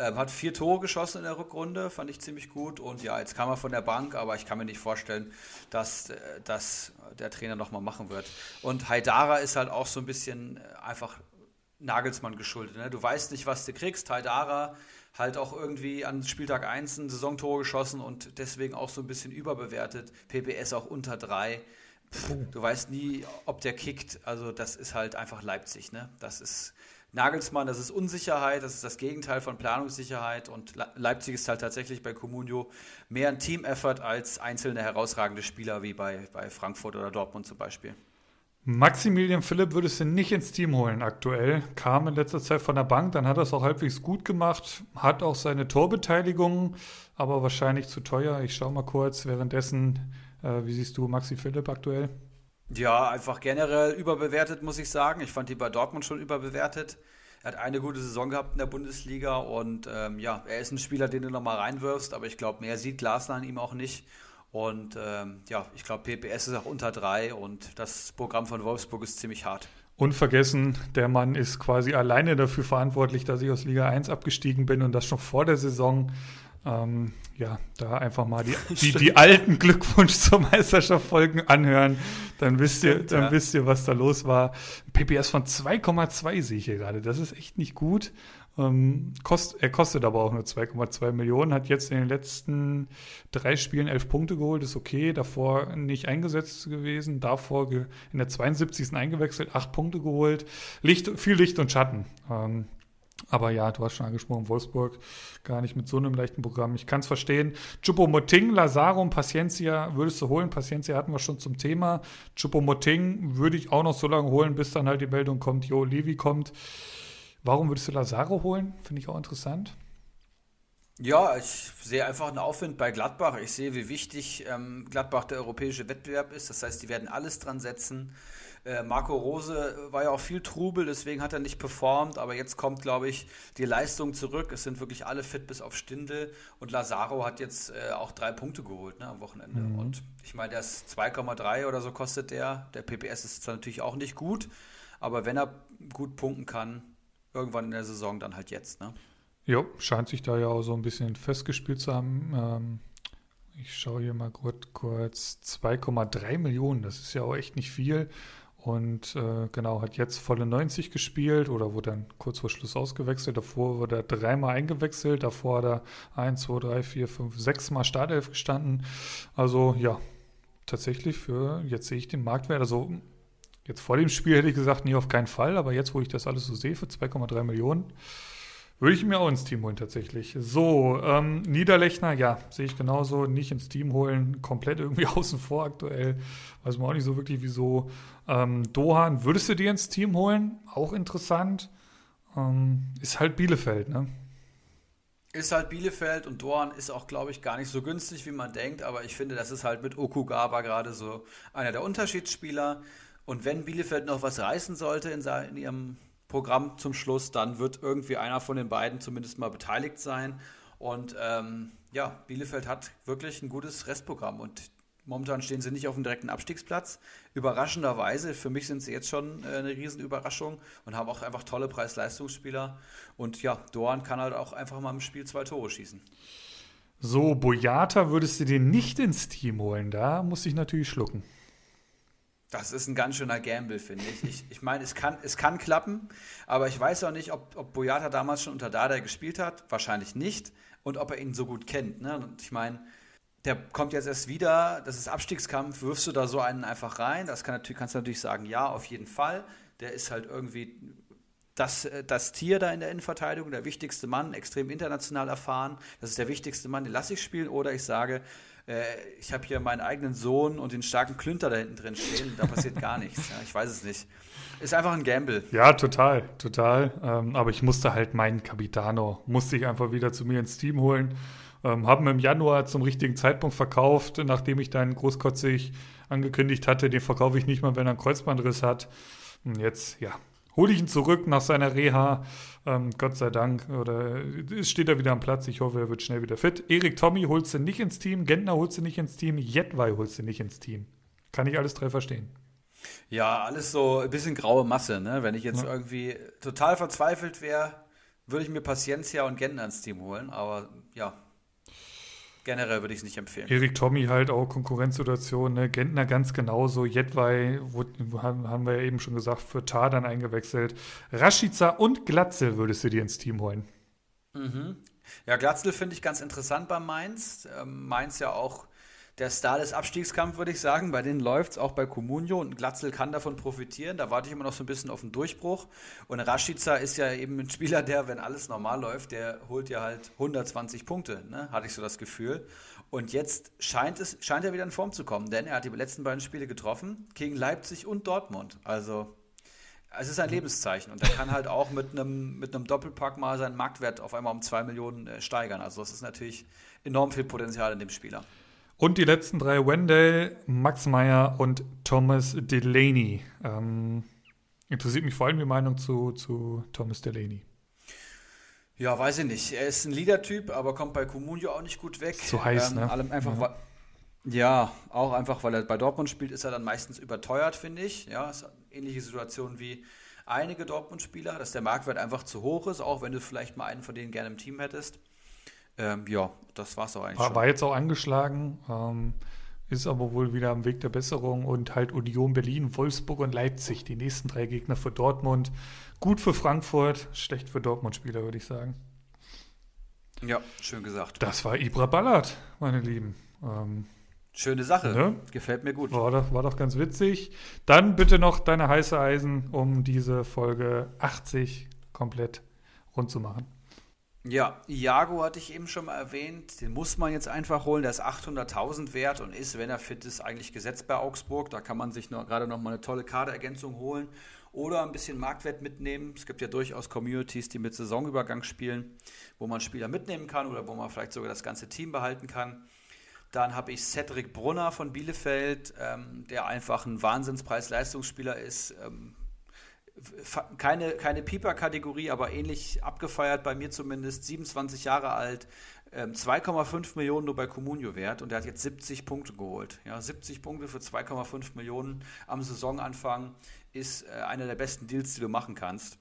Ähm, hat vier Tore geschossen in der Rückrunde, fand ich ziemlich gut. Und ja, jetzt kam er von der Bank, aber ich kann mir nicht vorstellen, dass, äh, dass der Trainer nochmal machen wird. Und Haidara ist halt auch so ein bisschen äh, einfach Nagelsmann geschuldet. Ne? Du weißt nicht, was du kriegst. Haidara halt auch irgendwie an Spieltag 1 ein Saisontor geschossen und deswegen auch so ein bisschen überbewertet. PPS auch unter drei. Pff, du weißt nie, ob der kickt. Also das ist halt einfach Leipzig. Ne? Das ist Nagelsmann, das ist Unsicherheit, das ist das Gegenteil von Planungssicherheit und Le Leipzig ist halt tatsächlich bei Comunio mehr ein Team-Effort als einzelne herausragende Spieler wie bei, bei Frankfurt oder Dortmund zum Beispiel. Maximilian Philipp würdest du nicht ins Team holen aktuell. Kam in letzter Zeit von der Bank, dann hat er es auch halbwegs gut gemacht, hat auch seine Torbeteiligung, aber wahrscheinlich zu teuer. Ich schaue mal kurz währenddessen, äh, wie siehst du Maxi Philipp aktuell? Ja, einfach generell überbewertet, muss ich sagen. Ich fand die bei Dortmund schon überbewertet. Er hat eine gute Saison gehabt in der Bundesliga und ähm, ja, er ist ein Spieler, den du nochmal reinwirfst, aber ich glaube, mehr sieht Glasner an ihm auch nicht. Und ähm, ja, ich glaube, PPS ist auch unter drei und das Programm von Wolfsburg ist ziemlich hart. Unvergessen, der Mann ist quasi alleine dafür verantwortlich, dass ich aus Liga 1 abgestiegen bin und das schon vor der Saison. Ähm, ja, da einfach mal die, die, die alten Glückwunsch zur Meisterschaft folgen anhören. Dann wisst ihr, dann ja. wisst ihr, was da los war. PPS von 2,2 sehe ich hier gerade. Das ist echt nicht gut. Ähm, kost, er kostet aber auch nur 2,2 Millionen, hat jetzt in den letzten drei Spielen elf Punkte geholt, ist okay. Davor nicht eingesetzt gewesen, davor in der 72. eingewechselt, acht Punkte geholt. Licht, viel Licht und Schatten. Ähm, aber ja, du hast schon angesprochen, Wolfsburg gar nicht mit so einem leichten Programm. Ich kann es verstehen. Chupomoting, Lazarum, Paciencia würdest du holen. Paciencia hatten wir schon zum Thema. Chupomoting würde ich auch noch so lange holen, bis dann halt die Meldung kommt, Jo, Levi kommt. Warum würdest du Lazaro holen? Finde ich auch interessant. Ja, ich sehe einfach einen Aufwind bei Gladbach. Ich sehe, wie wichtig ähm, Gladbach der europäische Wettbewerb ist. Das heißt, die werden alles dran setzen. Äh, Marco Rose war ja auch viel Trubel, deswegen hat er nicht performt, aber jetzt kommt, glaube ich, die Leistung zurück. Es sind wirklich alle fit bis auf Stindel und Lazaro hat jetzt äh, auch drei Punkte geholt ne, am Wochenende. Mhm. Und ich meine, der ist 2,3 oder so kostet der. Der PPS ist zwar natürlich auch nicht gut, aber wenn er gut punkten kann, irgendwann in der Saison dann halt jetzt. Ne? Jo, scheint sich da ja auch so ein bisschen festgespielt zu haben. Ähm, ich schaue hier mal kurz, 2,3 Millionen, das ist ja auch echt nicht viel. Und äh, genau, hat jetzt volle 90 gespielt oder wurde dann kurz vor Schluss ausgewechselt. Davor wurde er dreimal eingewechselt. Davor hat er 1, 2, 3, 4, 5, 6 Mal Startelf gestanden. Also ja, tatsächlich für, jetzt sehe ich den Marktwert, also Jetzt vor dem Spiel hätte ich gesagt, nee, auf keinen Fall, aber jetzt, wo ich das alles so sehe, für 2,3 Millionen, würde ich mir auch ins Team holen tatsächlich. So, ähm, Niederlechner, ja, sehe ich genauso, nicht ins Team holen, komplett irgendwie außen vor aktuell. Weiß man auch nicht so wirklich, wieso. Ähm, Dohan, würdest du dir ins Team holen? Auch interessant. Ähm, ist halt Bielefeld, ne? Ist halt Bielefeld und Dohan ist auch, glaube ich, gar nicht so günstig, wie man denkt, aber ich finde, das ist halt mit Okugaba gerade so einer der Unterschiedsspieler. Und wenn Bielefeld noch was reißen sollte in, in ihrem Programm zum Schluss, dann wird irgendwie einer von den beiden zumindest mal beteiligt sein. Und ähm, ja, Bielefeld hat wirklich ein gutes Restprogramm und momentan stehen sie nicht auf dem direkten Abstiegsplatz. Überraschenderweise, für mich sind sie jetzt schon äh, eine Riesenüberraschung und haben auch einfach tolle Preis-Leistungsspieler. Und ja, Dorn kann halt auch einfach mal im Spiel zwei Tore schießen. So, Boyata würdest du den nicht ins Team holen, da muss ich natürlich schlucken. Das ist ein ganz schöner Gamble, finde ich. Ich, ich meine, es kann, es kann klappen, aber ich weiß auch nicht, ob, ob Boyata damals schon unter Dada gespielt hat. Wahrscheinlich nicht. Und ob er ihn so gut kennt. Ne? Und ich meine, der kommt jetzt erst wieder, das ist Abstiegskampf, wirfst du da so einen einfach rein? Das kann natürlich, kannst du natürlich sagen, ja, auf jeden Fall. Der ist halt irgendwie das, das Tier da in der Innenverteidigung, der wichtigste Mann, extrem international erfahren. Das ist der wichtigste Mann, den lasse ich spielen. Oder ich sage, äh, ich habe hier meinen eigenen Sohn und den starken Klünter da hinten drin stehen, da passiert gar nichts. Ja, ich weiß es nicht. Ist einfach ein Gamble. Ja, total, total. Ähm, aber ich musste halt meinen Capitano, musste ich einfach wieder zu mir ins Team holen. Ähm, haben im Januar zum richtigen Zeitpunkt verkauft, nachdem ich dann großkotzig angekündigt hatte, den verkaufe ich nicht mal, wenn er einen Kreuzbandriss hat. Und jetzt, ja, hole ich ihn zurück nach seiner Reha. Ähm, Gott sei Dank. Oder steht er wieder am Platz. Ich hoffe, er wird schnell wieder fit. Erik Tommy holst du nicht ins Team. Gentner holst du nicht ins Team. Jedwai holst du nicht ins Team. Kann ich alles drei verstehen. Ja, alles so ein bisschen graue Masse. Ne? Wenn ich jetzt ja. irgendwie total verzweifelt wäre, würde ich mir Paciencia und Gentner ins Team holen. Aber ja, generell würde ich es nicht empfehlen. Erik Tommy halt auch Konkurrenzsituation, ne? Gentner ganz genauso, Jedwai haben wir ja eben schon gesagt, für Tar dann eingewechselt. Rashica und Glatzel würdest du dir ins Team holen. Mhm. Ja, Glatzel finde ich ganz interessant bei Mainz. Ähm, Mainz ja auch der Star des Abstiegskampfs, würde ich sagen. Bei denen läuft es auch bei Comunio und Glatzel kann davon profitieren. Da warte ich immer noch so ein bisschen auf den Durchbruch. Und Rashica ist ja eben ein Spieler, der, wenn alles normal läuft, der holt ja halt 120 Punkte, ne? hatte ich so das Gefühl. Und jetzt scheint, es, scheint er wieder in Form zu kommen, denn er hat die letzten beiden Spiele getroffen, gegen Leipzig und Dortmund. Also es ist ein Lebenszeichen und er kann halt auch mit einem, mit einem Doppelpack mal seinen Marktwert auf einmal um 2 Millionen äh, steigern. Also es ist natürlich enorm viel Potenzial in dem Spieler. Und die letzten drei, Wendell, Max Meyer und Thomas Delaney. Ähm, Interessiert mich vor allem die Meinung zu, zu Thomas Delaney. Ja, weiß ich nicht. Er ist ein Leader-Typ, aber kommt bei Comunio auch nicht gut weg. Zu heiß, ähm, ne? Allem einfach, ja. ja. auch einfach, weil er bei Dortmund spielt, ist er dann meistens überteuert, finde ich. Ja, ist eine ähnliche Situation wie einige Dortmund-Spieler, dass der Marktwert einfach zu hoch ist, auch wenn du vielleicht mal einen von denen gerne im Team hättest. Ähm, ja, das war es auch eigentlich war. War jetzt auch angeschlagen, ähm, ist aber wohl wieder am Weg der Besserung und halt Union Berlin, Wolfsburg und Leipzig, die nächsten drei Gegner für Dortmund. Gut für Frankfurt, schlecht für Dortmund-Spieler, würde ich sagen. Ja, schön gesagt. Das war Ibra Ballard, meine Lieben. Ähm, Schöne Sache. Ne? Gefällt mir gut. War doch, war doch ganz witzig. Dann bitte noch deine heiße Eisen, um diese Folge 80 komplett rund zu machen. Ja, Iago hatte ich eben schon mal erwähnt. Den muss man jetzt einfach holen. Der ist 800.000 wert und ist, wenn er fit ist, eigentlich gesetzt bei Augsburg. Da kann man sich noch, gerade noch mal eine tolle Kaderergänzung holen oder ein bisschen Marktwert mitnehmen. Es gibt ja durchaus Communities, die mit Saisonübergang spielen, wo man Spieler mitnehmen kann oder wo man vielleicht sogar das ganze Team behalten kann. Dann habe ich Cedric Brunner von Bielefeld, ähm, der einfach ein Wahnsinnspreis-Leistungsspieler ist. Ähm, keine, keine Pieper-Kategorie, aber ähnlich abgefeiert bei mir zumindest. 27 Jahre alt, 2,5 ähm, Millionen nur bei Comunio wert und er hat jetzt 70 Punkte geholt. Ja, 70 Punkte für 2,5 Millionen am Saisonanfang ist äh, einer der besten Deals, die du machen kannst.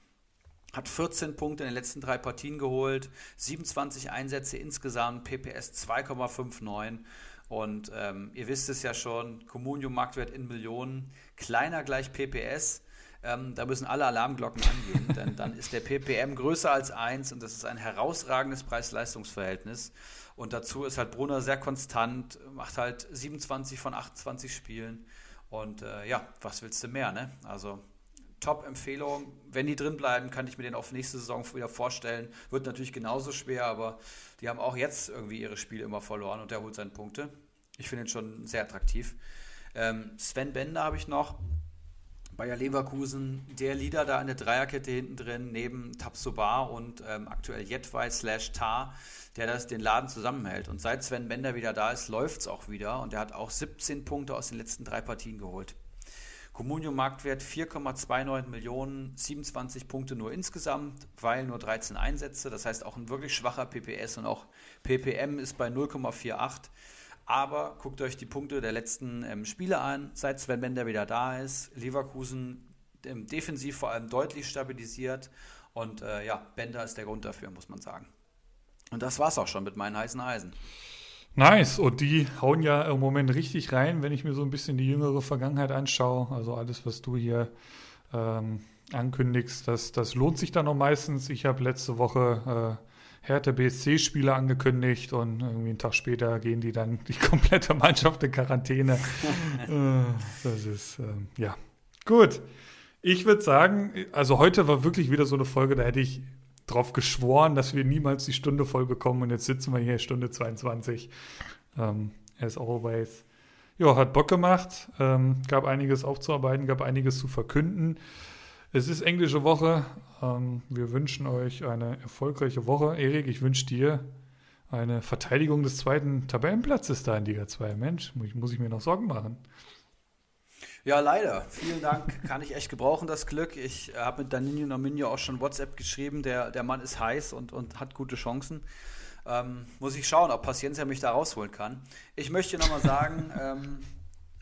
Hat 14 Punkte in den letzten drei Partien geholt, 27 Einsätze insgesamt, PPS 2,59. Und ähm, ihr wisst es ja schon, Comunio Marktwert in Millionen, kleiner gleich PPS. Ähm, da müssen alle Alarmglocken angehen, denn dann ist der PPM größer als 1 und das ist ein herausragendes Preis-Leistungs-Verhältnis. Und dazu ist halt Brunner sehr konstant, macht halt 27 von 28 Spielen. Und äh, ja, was willst du mehr, ne? Also Top-Empfehlung. Wenn die drin bleiben, kann ich mir den auf nächste Saison wieder vorstellen. Wird natürlich genauso schwer, aber die haben auch jetzt irgendwie ihre Spiele immer verloren und der holt seine Punkte. Ich finde ihn schon sehr attraktiv. Ähm, Sven Bender habe ich noch. Bayer Leverkusen, der Leader da in der Dreierkette hinten drin, neben Tabsobar und ähm, aktuell Jetwei slash Tar, der das den Laden zusammenhält. Und seit Sven Bender wieder da ist, läuft es auch wieder. Und er hat auch 17 Punkte aus den letzten drei Partien geholt. Comunio Marktwert 4,29 Millionen, 27 Punkte nur insgesamt, weil nur 13 Einsätze. Das heißt auch ein wirklich schwacher PPS und auch PPM ist bei 0,48. Aber guckt euch die Punkte der letzten ähm, Spiele an, seit Sven Bender wieder da ist. Leverkusen ähm, defensiv vor allem deutlich stabilisiert. Und äh, ja, Bender ist der Grund dafür, muss man sagen. Und das war's auch schon mit meinen heißen Eisen. Nice. Und die hauen ja im Moment richtig rein, wenn ich mir so ein bisschen die jüngere Vergangenheit anschaue. Also alles, was du hier ähm, ankündigst, das, das lohnt sich dann noch meistens. Ich habe letzte Woche äh, Hertha BSC-Spieler angekündigt und irgendwie einen Tag später gehen die dann die komplette Mannschaft in Quarantäne. Äh, das ist, äh, ja. Gut. Ich würde sagen, also heute war wirklich wieder so eine Folge, da hätte ich drauf geschworen, dass wir niemals die Stunde voll bekommen und jetzt sitzen wir hier Stunde 22. Ähm, as always. Ja, hat Bock gemacht, ähm, gab einiges aufzuarbeiten, gab einiges zu verkünden. Es ist englische Woche. Ähm, wir wünschen euch eine erfolgreiche Woche. Erik, ich wünsche dir eine Verteidigung des zweiten Tabellenplatzes da in Liga 2. Mensch, muss ich, muss ich mir noch Sorgen machen. Ja, leider. Vielen Dank. Kann ich echt gebrauchen, das Glück. Ich habe mit Danilo Nominio auch schon WhatsApp geschrieben. Der, der Mann ist heiß und, und hat gute Chancen. Ähm, muss ich schauen, ob Paciencia mich da rausholen kann. Ich möchte nochmal sagen, ähm,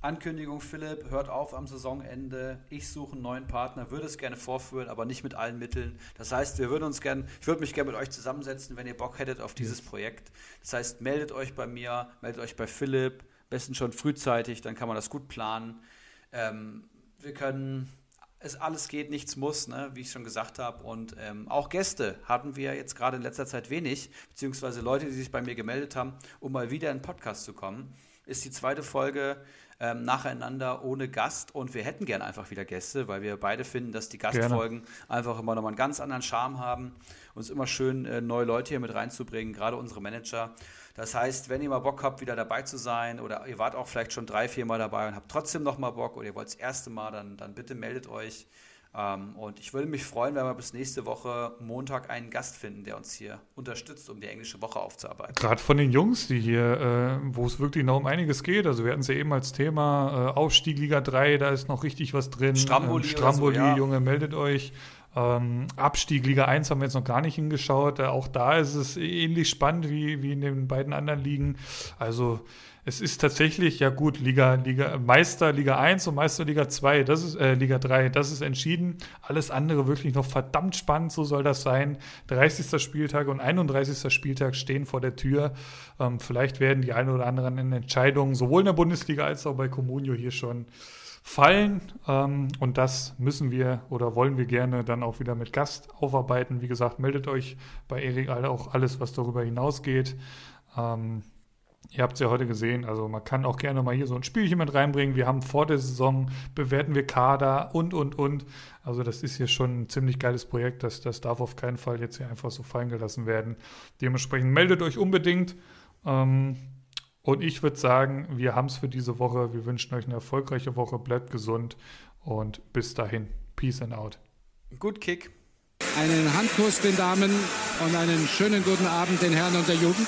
Ankündigung, Philipp, hört auf am Saisonende. Ich suche einen neuen Partner, würde es gerne vorführen, aber nicht mit allen Mitteln. Das heißt, wir würden uns gerne, ich würde mich gerne mit euch zusammensetzen, wenn ihr Bock hättet auf dieses Projekt. Das heißt, meldet euch bei mir, meldet euch bei Philipp, besten schon frühzeitig, dann kann man das gut planen. Ähm, wir können, es alles geht, nichts muss, ne, wie ich schon gesagt habe. Und ähm, auch Gäste hatten wir jetzt gerade in letzter Zeit wenig, beziehungsweise Leute, die sich bei mir gemeldet haben, um mal wieder in den Podcast zu kommen. Ist die zweite Folge ähm, nacheinander ohne Gast und wir hätten gern einfach wieder Gäste, weil wir beide finden, dass die Gastfolgen Gerne. einfach immer nochmal einen ganz anderen Charme haben. Und es ist immer schön, äh, neue Leute hier mit reinzubringen, gerade unsere Manager. Das heißt, wenn ihr mal Bock habt, wieder dabei zu sein oder ihr wart auch vielleicht schon drei, vier Mal dabei und habt trotzdem noch mal Bock oder ihr wollt das erste Mal, dann, dann bitte meldet euch. Ähm, und ich würde mich freuen, wenn wir bis nächste Woche Montag einen Gast finden, der uns hier unterstützt, um die englische Woche aufzuarbeiten. Gerade von den Jungs, die hier, äh, wo es wirklich noch um einiges geht. Also wir hatten es ja eben als Thema, äh, Aufstieg Liga 3, da ist noch richtig was drin. Stramboli, ähm, Stramboli so, ja. Junge, meldet euch. Ähm, Abstieg Liga 1 haben wir jetzt noch gar nicht hingeschaut. Äh, auch da ist es ähnlich spannend wie, wie in den beiden anderen Ligen. Also es ist tatsächlich, ja gut, Liga, Liga, Meister Liga 1 und Meister Liga 2, das ist, äh, Liga 3, das ist entschieden. Alles andere wirklich noch verdammt spannend, so soll das sein. 30. Spieltag und 31. Spieltag stehen vor der Tür. Ähm, vielleicht werden die ein oder anderen Entscheidungen sowohl in der Bundesliga als auch bei Comunio hier schon fallen. Ähm, und das müssen wir oder wollen wir gerne dann auch wieder mit Gast aufarbeiten. Wie gesagt, meldet euch bei Erik auch alles, was darüber hinausgeht. Ähm, Ihr habt es ja heute gesehen, also man kann auch gerne mal hier so ein Spielchen mit reinbringen. Wir haben vor der Saison, bewerten wir Kader und, und, und. Also das ist hier schon ein ziemlich geiles Projekt. Das, das darf auf keinen Fall jetzt hier einfach so fallen gelassen werden. Dementsprechend meldet euch unbedingt. Ähm, und ich würde sagen, wir haben es für diese Woche. Wir wünschen euch eine erfolgreiche Woche. Bleibt gesund und bis dahin. Peace and out. Gut Kick. Einen Handkuss den Damen und einen schönen guten Abend den Herren und der Jugend.